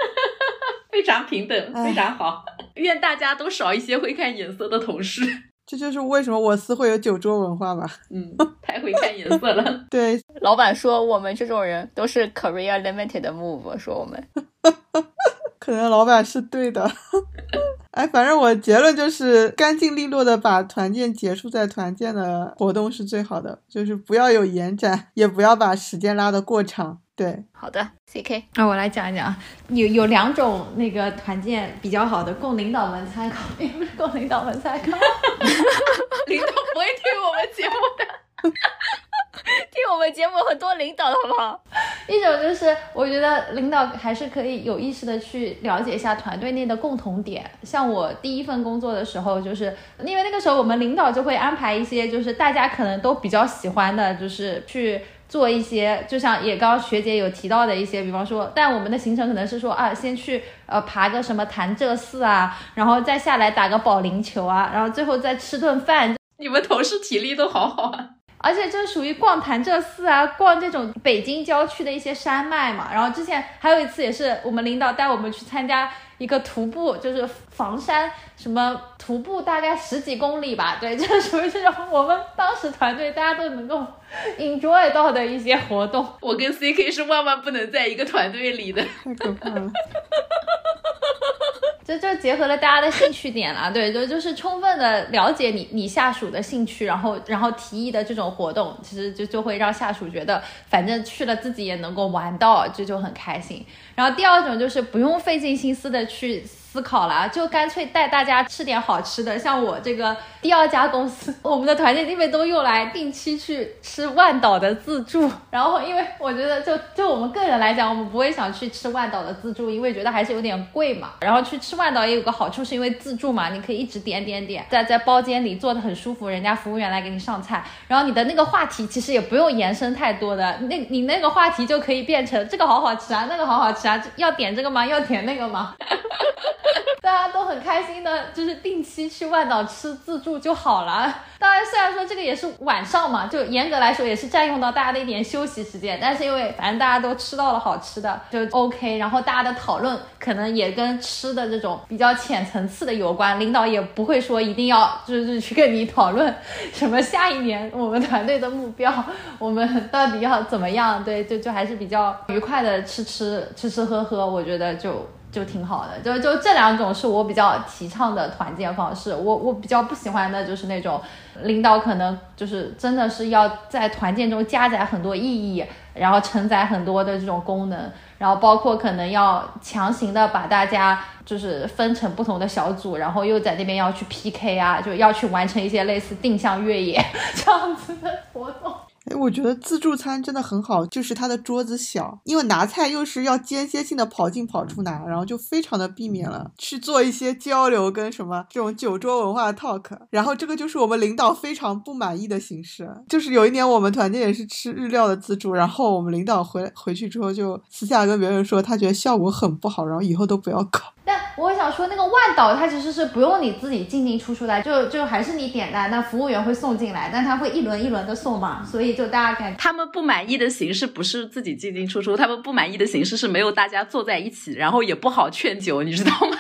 非常平等，非常好。愿大家都少一些会看颜色的同事。这就是为什么我司会有酒桌文化吧？嗯，太会看颜色了。对，老板说我们这种人都是 career limited move，说我们可能老板是对的。哎，反正我结论就是干净利落的把团建结束在团建的活动是最好的，就是不要有延展，也不要把时间拉得过长。对，好的，CK，那、我来讲一讲，有有两种那个团建比较好的，供领导们参考，也不是供领导们参考。领导不会听我们节目的。听我们节目很多领导的好不好？一种就是我觉得领导还是可以有意识的去了解一下团队内的共同点。像我第一份工作的时候，就是因为那个时候我们领导就会安排一些，就是大家可能都比较喜欢的，就是去做一些，就像也刚刚学姐有提到的一些，比方说，但我们的行程可能是说啊，先去呃爬个什么潭柘寺啊，然后再下来打个保龄球啊，然后最后再吃顿饭。你们同事体力都好好啊。而且这属于逛潭柘寺啊，逛这种北京郊区的一些山脉嘛。然后之前还有一次也是我们领导带我们去参加一个徒步，就是房山什么徒步，大概十几公里吧。对，就属于这种我们当时团队大家都能够 enjoy 到的一些活动。我跟 CK 是万万不能在一个团队里的，太可怕了。这就结合了大家的兴趣点了，对，就就是充分的了解你你下属的兴趣，然后然后提议的这种活动，其实就就会让下属觉得，反正去了自己也能够玩到，这就很开心。然后第二种就是不用费尽心思的去。思考了，就干脆带大家吃点好吃的。像我这个第二家公司，我们的团建经费都用来定期去吃万岛的自助。然后，因为我觉得，就就我们个人来讲，我们不会想去吃万岛的自助，因为觉得还是有点贵嘛。然后去吃万岛也有个好处，是因为自助嘛，你可以一直点点点，在在包间里坐的很舒服，人家服务员来给你上菜。然后你的那个话题其实也不用延伸太多的，那你那个话题就可以变成这个好好吃啊，那个好好吃啊，要点这个吗？要点那个吗？大家都很开心的，就是定期去万岛吃自助就好了。当然，虽然说这个也是晚上嘛，就严格来说也是占用到大家的一点休息时间，但是因为反正大家都吃到了好吃的，就 OK。然后大家的讨论可能也跟吃的这种比较浅层次的有关，领导也不会说一定要就是去跟你讨论什么下一年我们团队的目标，我们到底要怎么样？对，就就还是比较愉快的吃吃吃吃喝喝，我觉得就。就挺好的，就就这两种是我比较提倡的团建方式。我我比较不喜欢的就是那种领导可能就是真的是要在团建中加载很多意义，然后承载很多的这种功能，然后包括可能要强行的把大家就是分成不同的小组，然后又在那边要去 PK 啊，就要去完成一些类似定向越野 这样子的活动。哎，我觉得自助餐真的很好，就是它的桌子小，因为拿菜又是要间歇性的跑进跑出拿，然后就非常的避免了去做一些交流跟什么这种酒桌文化 talk。然后这个就是我们领导非常不满意的形式，就是有一年我们团建也是吃日料的自助，然后我们领导回回去之后就私下跟别人说，他觉得效果很不好，然后以后都不要搞。但我想说，那个万岛它其实是不用你自己进进出出的，就就还是你点单，那服务员会送进来，但他会一轮一轮的送嘛，所以就大家感他们不满意的形式不是自己进进出出，他们不满意的形式是没有大家坐在一起，然后也不好劝酒，你知道吗？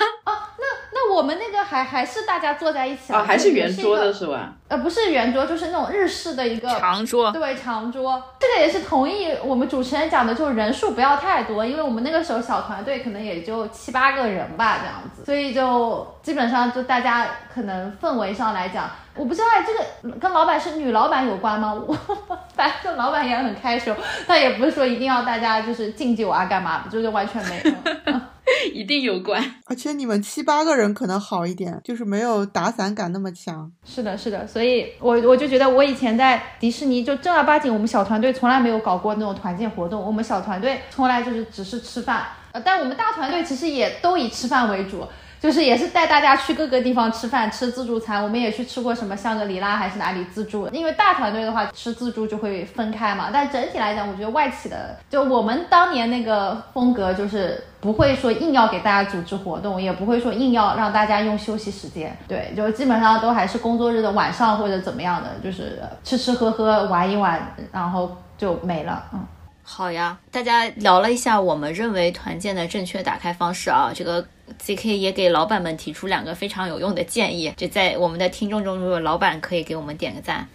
我们那个还还是大家坐在一起啊，还是圆桌的是吧？呃，不是圆桌，就是那种日式的一个长桌，对，长桌。这个也是同意我们主持人讲的，就是人数不要太多，因为我们那个时候小团队可能也就七八个人吧，这样子，所以就基本上就大家可能氛围上来讲，我不知道这个跟老板是女老板有关吗？我反正老板也很开手，他也不是说一定要大家就是敬酒啊干嘛，就是完全没有。一定有关，而且你们七八个人可能好一点，就是没有打散感那么强。是的，是的，所以我我就觉得我以前在迪士尼就正儿八经，我们小团队从来没有搞过那种团建活动，我们小团队从来就是只是吃饭，呃，但我们大团队其实也都以吃饭为主。就是也是带大家去各个地方吃饭，吃自助餐。我们也去吃过什么香格里拉还是哪里自助。因为大团队的话吃自助就会分开嘛。但整体来讲，我觉得外企的就我们当年那个风格，就是不会说硬要给大家组织活动，也不会说硬要让大家用休息时间。对，就基本上都还是工作日的晚上或者怎么样的，就是吃吃喝喝玩一玩，然后就没了。嗯。好呀，大家聊了一下我们认为团建的正确打开方式啊，这个 ZK 也给老板们提出两个非常有用的建议。就在我们的听众中，如果老板可以给我们点个赞，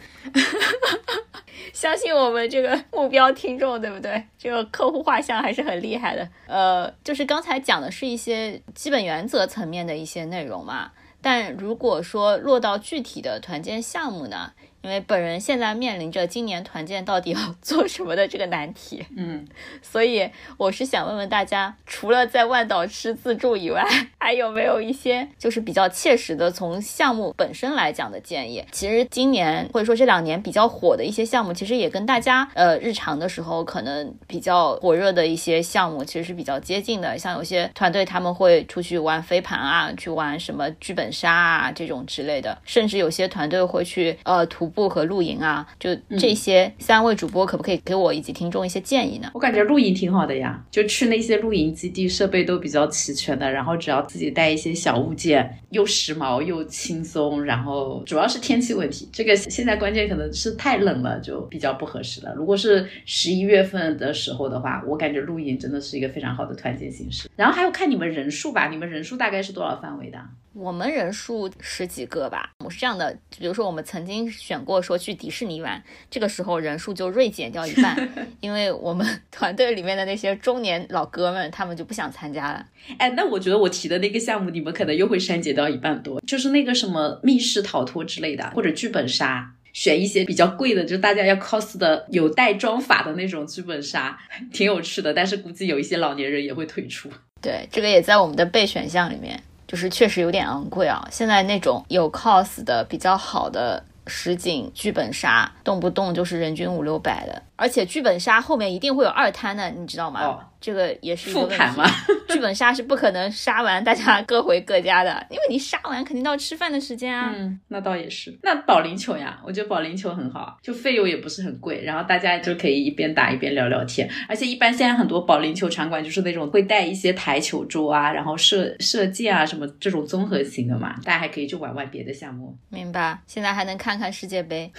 相信我们这个目标听众，对不对？这个客户画像还是很厉害的。呃，就是刚才讲的是一些基本原则层面的一些内容嘛，但如果说落到具体的团建项目呢？因为本人现在面临着今年团建到底要 做什么的这个难题。嗯，所以我是想问问大家，除了在万岛吃自助以外，还有没有一些就是比较切实的从项目本身来讲的建议？其实今年或者说这两年比较火的一些项目，其实也跟大家呃日常的时候可能比较火热的一些项目其实是比较接近的。像有些团队他们会出去玩飞盘啊，去玩什么剧本杀啊这种之类的，甚至有些团队会去呃徒步和露营啊。就这些，三位主播可不可以给我以及听众一些建议呢？我感觉露营挺好的呀，就去那些露营基地，设备都比较齐全的，然后只要自己带一些小物件，又时髦又轻松，然后主要是天气问题，这个现在关键可能是太冷了，就比较不合适了。如果是十一月份的时候的话，我感觉露营真的是一个非常好的团建形式。然后还有看你们人数吧，你们人数大概是多少范围的？我们人数十几个吧。我是这样的，比如说我们曾经选过说去迪士尼玩，这个时候人数就锐减掉一半，因为我们 团队里面的那些中年老哥们，他们就不想参加了。哎，那我觉得我提的那个项目，你们可能又会删减掉一半多，就是那个什么密室逃脱之类的，或者剧本杀。选一些比较贵的，就大家要 cos 的有带妆法的那种剧本杀，挺有趣的。但是估计有一些老年人也会退出。对，这个也在我们的备选项里面，就是确实有点昂贵啊。现在那种有 cos 的比较好的实景剧本杀，动不动就是人均五六百的，而且剧本杀后面一定会有二摊的，你知道吗？哦。这个也是一个问题吗？剧本杀是不可能杀完大家各回各家的，因为你杀完肯定到吃饭的时间啊。嗯，那倒也是。那保龄球呀，我觉得保龄球很好，就费用也不是很贵，然后大家就可以一边打一边聊聊天。而且一般现在很多保龄球场馆就是那种会带一些台球桌啊，然后射射箭啊什么这种综合型的嘛，大家还可以去玩玩别的项目。明白。现在还能看看世界杯，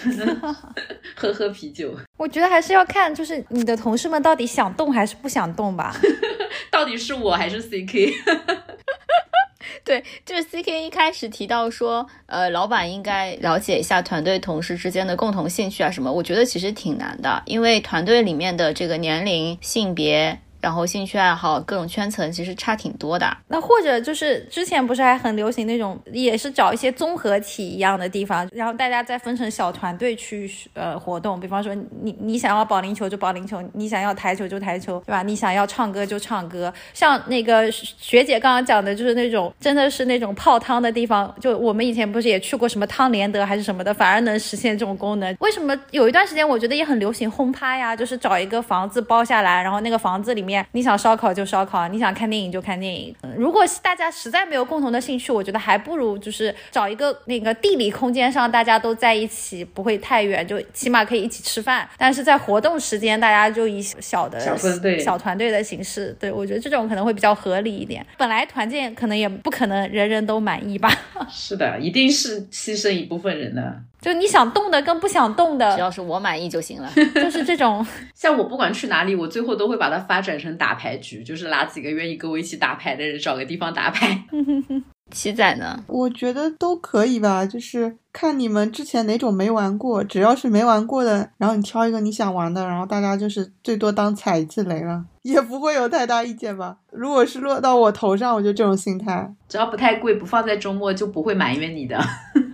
喝喝啤酒。我觉得还是要看，就是你的同事们到底想动还是不想动吧。到底是我还是 CK？对，就是 CK 一开始提到说，呃，老板应该了解一下团队同事之间的共同兴趣啊什么。我觉得其实挺难的，因为团队里面的这个年龄、性别。然后兴趣爱好各种圈层其实差挺多的。那或者就是之前不是还很流行那种，也是找一些综合体一样的地方，然后大家再分成小团队去呃活动。比方说你你想要保龄球就保龄球，你想要台球就台球，对吧？你想要唱歌就唱歌。像那个学姐刚刚讲的，就是那种真的是那种泡汤的地方。就我们以前不是也去过什么汤连德还是什么的，反而能实现这种功能。为什么有一段时间我觉得也很流行轰趴呀？就是找一个房子包下来，然后那个房子里面。你想烧烤就烧烤，你想看电影就看电影。如果大家实在没有共同的兴趣，我觉得还不如就是找一个那个地理空间上大家都在一起，不会太远，就起码可以一起吃饭。但是在活动时间，大家就以小的小分队、小团队的形式，对我觉得这种可能会比较合理一点。本来团建可能也不可能人人都满意吧？是的，一定是牺牲一部分人的。就你想动的跟不想动的，只要是我满意就行了。就是这种，像我不管去哪里，我最后都会把它发展成打牌局，就是拉几个愿意跟我一起打牌的人，找个地方打牌。七仔呢？我觉得都可以吧，就是看你们之前哪种没玩过，只要是没玩过的，然后你挑一个你想玩的，然后大家就是最多当踩一次雷了，也不会有太大意见吧。如果是落到我头上，我就这种心态，只要不太贵，不放在周末就不会埋怨你的。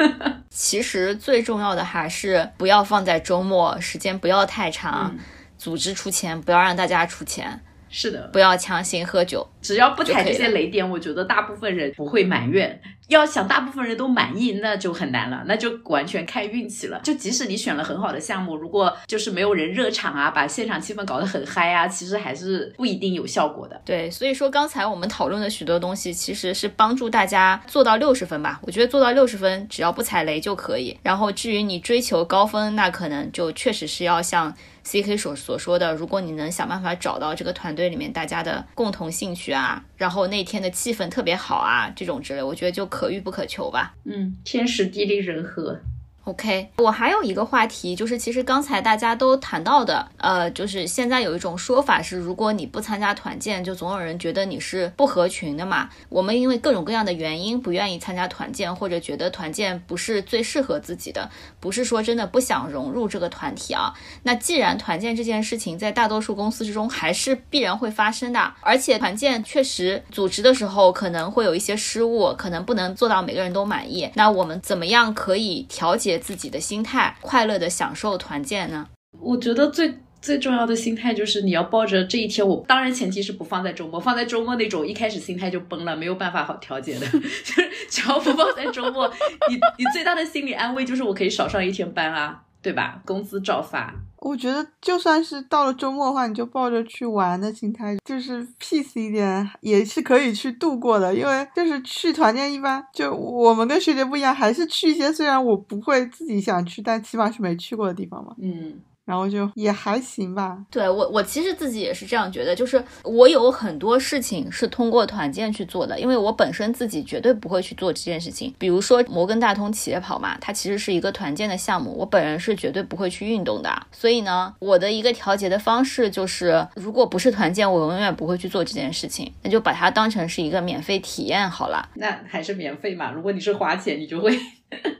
其实最重要的还是不要放在周末，时间不要太长，组织出钱，不要让大家出钱。是的，不要强行喝酒，只要不踩这些雷点，我觉得大部分人不会埋怨。要想大部分人都满意，那就很难了，那就完全看运气了。就即使你选了很好的项目，如果就是没有人热场啊，把现场气氛搞得很嗨啊，其实还是不一定有效果的。对，所以说刚才我们讨论的许多东西，其实是帮助大家做到六十分吧。我觉得做到六十分，只要不踩雷就可以。然后至于你追求高分，那可能就确实是要像。C K 所所说的，如果你能想办法找到这个团队里面大家的共同兴趣啊，然后那天的气氛特别好啊，这种之类，我觉得就可遇不可求吧。嗯，天时地利人和。OK，我还有一个话题，就是其实刚才大家都谈到的，呃，就是现在有一种说法是，如果你不参加团建，就总有人觉得你是不合群的嘛。我们因为各种各样的原因不愿意参加团建，或者觉得团建不是最适合自己的，不是说真的不想融入这个团体啊。那既然团建这件事情在大多数公司之中还是必然会发生的，而且团建确实组织的时候可能会有一些失误，可能不能做到每个人都满意。那我们怎么样可以调节？节自己的心态，快乐的享受团建呢？我觉得最最重要的心态就是你要抱着这一天，我当然前提是不放在周末，放在周末那种一开始心态就崩了，没有办法好调节的，就是只要不放在周末，你你最大的心理安慰就是我可以少上一天班啊，对吧？工资照发。我觉得就算是到了周末的话，你就抱着去玩的心态，就是 peace 一点，也是可以去度过的。因为就是去团建，一般就我们跟学姐不一样，还是去一些虽然我不会自己想去，但起码是没去过的地方嘛。嗯。然后就也还行吧。对我，我其实自己也是这样觉得，就是我有很多事情是通过团建去做的，因为我本身自己绝对不会去做这件事情。比如说摩根大通企业跑嘛，它其实是一个团建的项目，我本人是绝对不会去运动的。所以呢，我的一个调节的方式就是，如果不是团建，我永远不会去做这件事情，那就把它当成是一个免费体验好了。那还是免费嘛？如果你是花钱，你就会。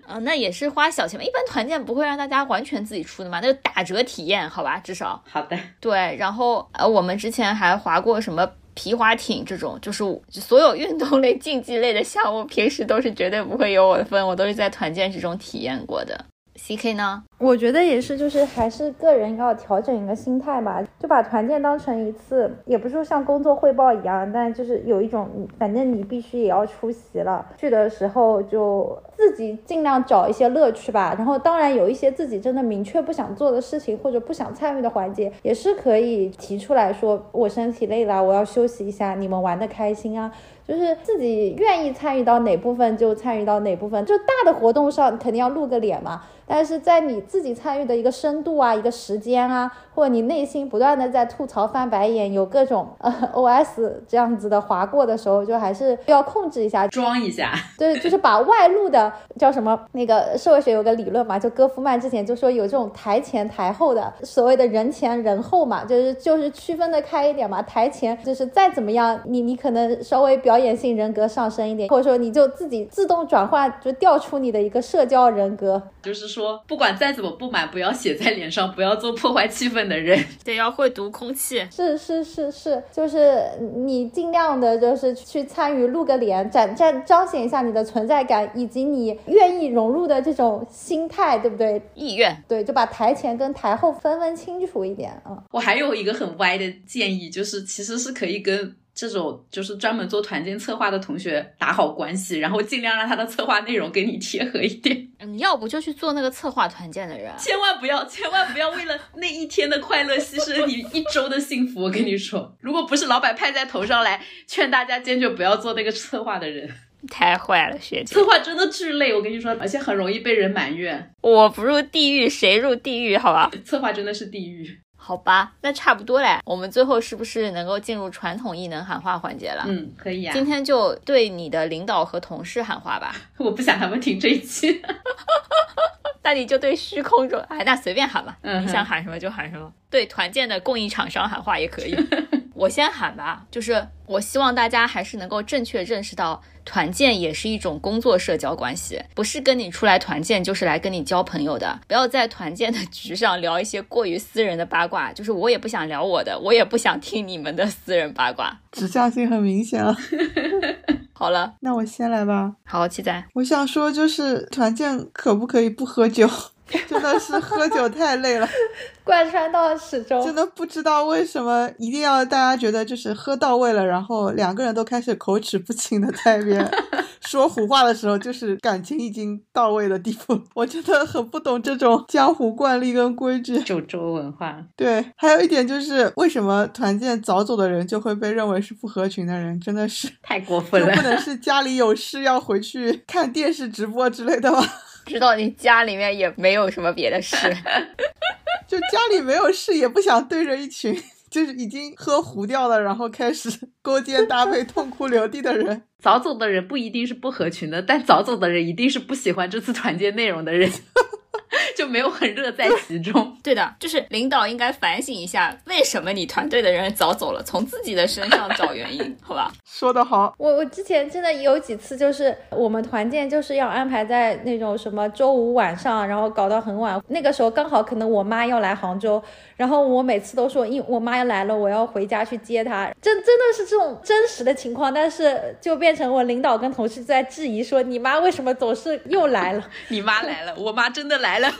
啊，那也是花小钱嘛。一般团建不会让大家完全自己出的嘛，那就打折体验，好吧，至少。好的。对，然后呃，我们之前还划过什么皮划艇这种，就是所有运动类、竞技类的项目，平时都是绝对不会有我的份，我都是在团建之中体验过的。C K 呢？我觉得也是，就是还是个人要调整一个心态吧，就把团建当成一次，也不是说像工作汇报一样，但就是有一种，反正你必须也要出席了，去的时候就自己尽量找一些乐趣吧。然后当然有一些自己真的明确不想做的事情或者不想参与的环节，也是可以提出来说，我身体累了，我要休息一下，你们玩的开心啊。就是自己愿意参与到哪部分就参与到哪部分，就大的活动上肯定要露个脸嘛。但是在你自己参与的一个深度啊，一个时间啊，或者你内心不断的在吐槽、翻白眼，有各种呃 OS 这样子的划过的时候，就还是要控制一下，装一下。对，就是把外露的叫什么？那个社会学有个理论嘛，就戈夫曼之前就说有这种台前台后的所谓的人前人后嘛，就是就是区分的开一点嘛。台前就是再怎么样，你你可能稍微表演性人格上升一点，或者说你就自己自动转换，就调出你的一个社交人格，就是说不管再怎么不满，不要写在脸上，不要做破坏气氛的人，对，要会读空气。是是是是，就是你尽量的，就是去参与露个脸，展展彰显一下你的存在感，以及你愿意融入的这种心态，对不对？意愿，对，就把台前跟台后分分清楚一点啊。我还有一个很歪的建议，就是其实是可以跟。这种就是专门做团建策划的同学打好关系，然后尽量让他的策划内容跟你贴合一点。你要不就去做那个策划团建的人，千万不要，千万不要为了那一天的快乐牺牲你一周的幸福。我跟你说，如果不是老板派在头上来劝大家坚决不要做那个策划的人，太坏了，学姐。策划真的巨累，我跟你说，而且很容易被人埋怨。我不入地狱谁入地狱？好吧，策划真的是地狱。好吧，那差不多嘞。我们最后是不是能够进入传统异能喊话环节了？嗯，可以啊。今天就对你的领导和同事喊话吧。我不想他们听这一期，那你就对虚空中，哎，那随便喊吧。嗯，你想喊什么就喊什么。对团建的供应厂商喊话也可以。我先喊吧，就是我希望大家还是能够正确认识到，团建也是一种工作社交关系，不是跟你出来团建就是来跟你交朋友的。不要在团建的局上聊一些过于私人的八卦，就是我也不想聊我的，我也不想听你们的私人八卦，指向性很明显了。好了，那我先来吧。好，七仔，我想说就是团建可不可以不喝酒？真的是喝酒太累了，贯穿到始终。真的不知道为什么一定要大家觉得就是喝到位了，然后两个人都开始口齿不清的在一边 说胡话的时候，就是感情已经到位的地步。我真的很不懂这种江湖惯例跟规矩。九州文化。对，还有一点就是为什么团建早走的人就会被认为是不合群的人？真的是太过分了。不能是家里有事要回去看电视直播之类的吗？知道你家里面也没有什么别的事，就家里没有事，也不想对着一群 就是已经喝糊掉了，然后开始勾肩搭背、痛哭流涕的人。早走的人不一定是不合群的，但早走的人一定是不喜欢这次团建内容的人。就没有很热在其中。对的，就是领导应该反省一下，为什么你团队的人早走了，从自己的身上找原因，好吧？说得好，我我之前真的有几次，就是我们团建就是要安排在那种什么周五晚上，然后搞到很晚。那个时候刚好可能我妈要来杭州，然后我每次都说，因我妈要来了，我要回家去接她。真真的是这种真实的情况，但是就变成我领导跟同事在质疑说，你妈为什么总是又来了？你妈来了，我妈真的来了。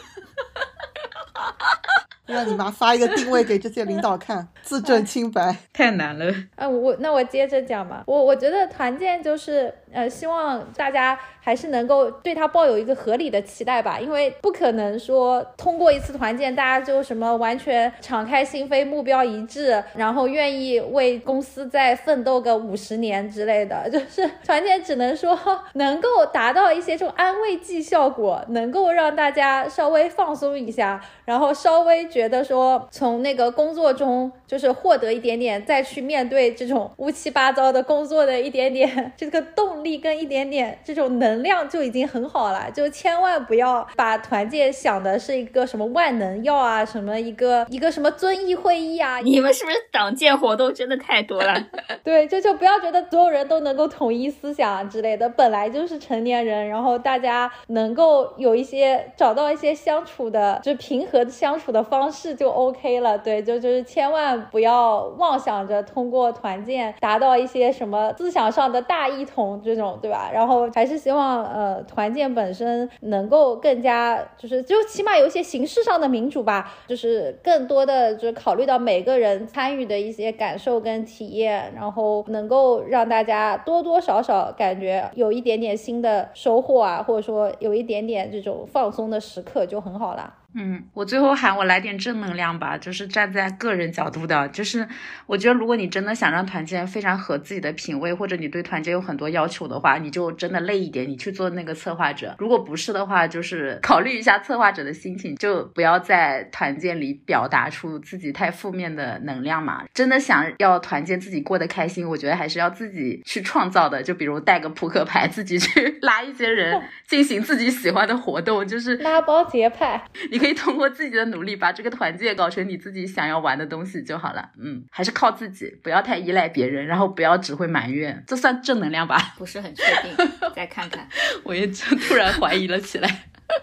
让你妈发一个定位给这些领导看，自证清白。太难了。啊，我那我接着讲吧。我我觉得团建就是呃，希望大家还是能够对它抱有一个合理的期待吧，因为不可能说通过一次团建，大家就什么完全敞开心扉、目标一致，然后愿意为公司再奋斗个五十年之类的。就是团建只能说 能够达到一些这种安慰剂效果，能够让大家稍微放松一下，然后稍微。觉得说从那个工作中就是获得一点点，再去面对这种乌七八糟的工作的一点点这个动力跟一点点这种能量就已经很好了。就千万不要把团建想的是一个什么万能药啊，什么一个一个什么遵义会议啊。你们是不是党建活动真的太多了？对，就就不要觉得所有人都能够统一思想之类的。本来就是成年人，然后大家能够有一些找到一些相处的，就平和相处的方。方式就 OK 了，对，就就是千万不要妄想着通过团建达到一些什么思想上的大一统这种，对吧？然后还是希望呃团建本身能够更加就是就起码有一些形式上的民主吧，就是更多的就是考虑到每个人参与的一些感受跟体验，然后能够让大家多多少少感觉有一点点新的收获啊，或者说有一点点这种放松的时刻就很好了。嗯，我最后喊我来点正能量吧，就是站在个人角度的，就是我觉得如果你真的想让团建非常合自己的品味，或者你对团建有很多要求的话，你就真的累一点，你去做那个策划者。如果不是的话，就是考虑一下策划者的心情，就不要在团建里表达出自己太负面的能量嘛。真的想要团建自己过得开心，我觉得还是要自己去创造的。就比如带个扑克牌，自己去 拉一些人进行自己喜欢的活动，就是拉帮结派，你。可以通过自己的努力把这个团建搞成你自己想要玩的东西就好了。嗯，还是靠自己，不要太依赖别人，然后不要只会埋怨，这算正能量吧？不是很确定，再看看。我也就突然怀疑了起来。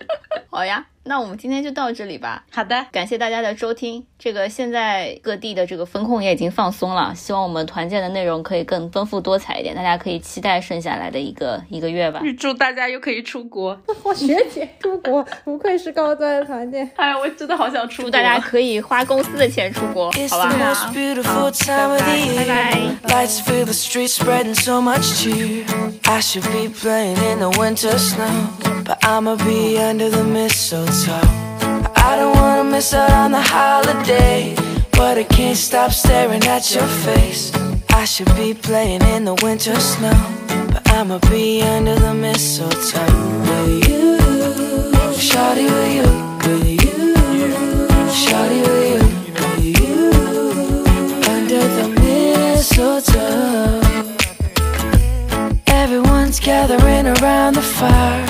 好呀。那我们今天就到这里吧。好的，感谢大家的收听。这个现在各地的这个风控也已经放松了，希望我们团建的内容可以更丰富多彩一点，大家可以期待剩下来的一个一个月吧。预祝大家又可以出国。我学姐出国，不愧是高端的团建。哎呀，我真的好想出国。祝大家可以花公司的钱出国，好吧？好，拜拜。I don't wanna miss out on the holiday, but I can't stop staring at your face. I should be playing in the winter snow, but I'ma be under the mistletoe with you, shawty with you, with you, shawty with you, with you, under the mistletoe. Everyone's gathering around the fire.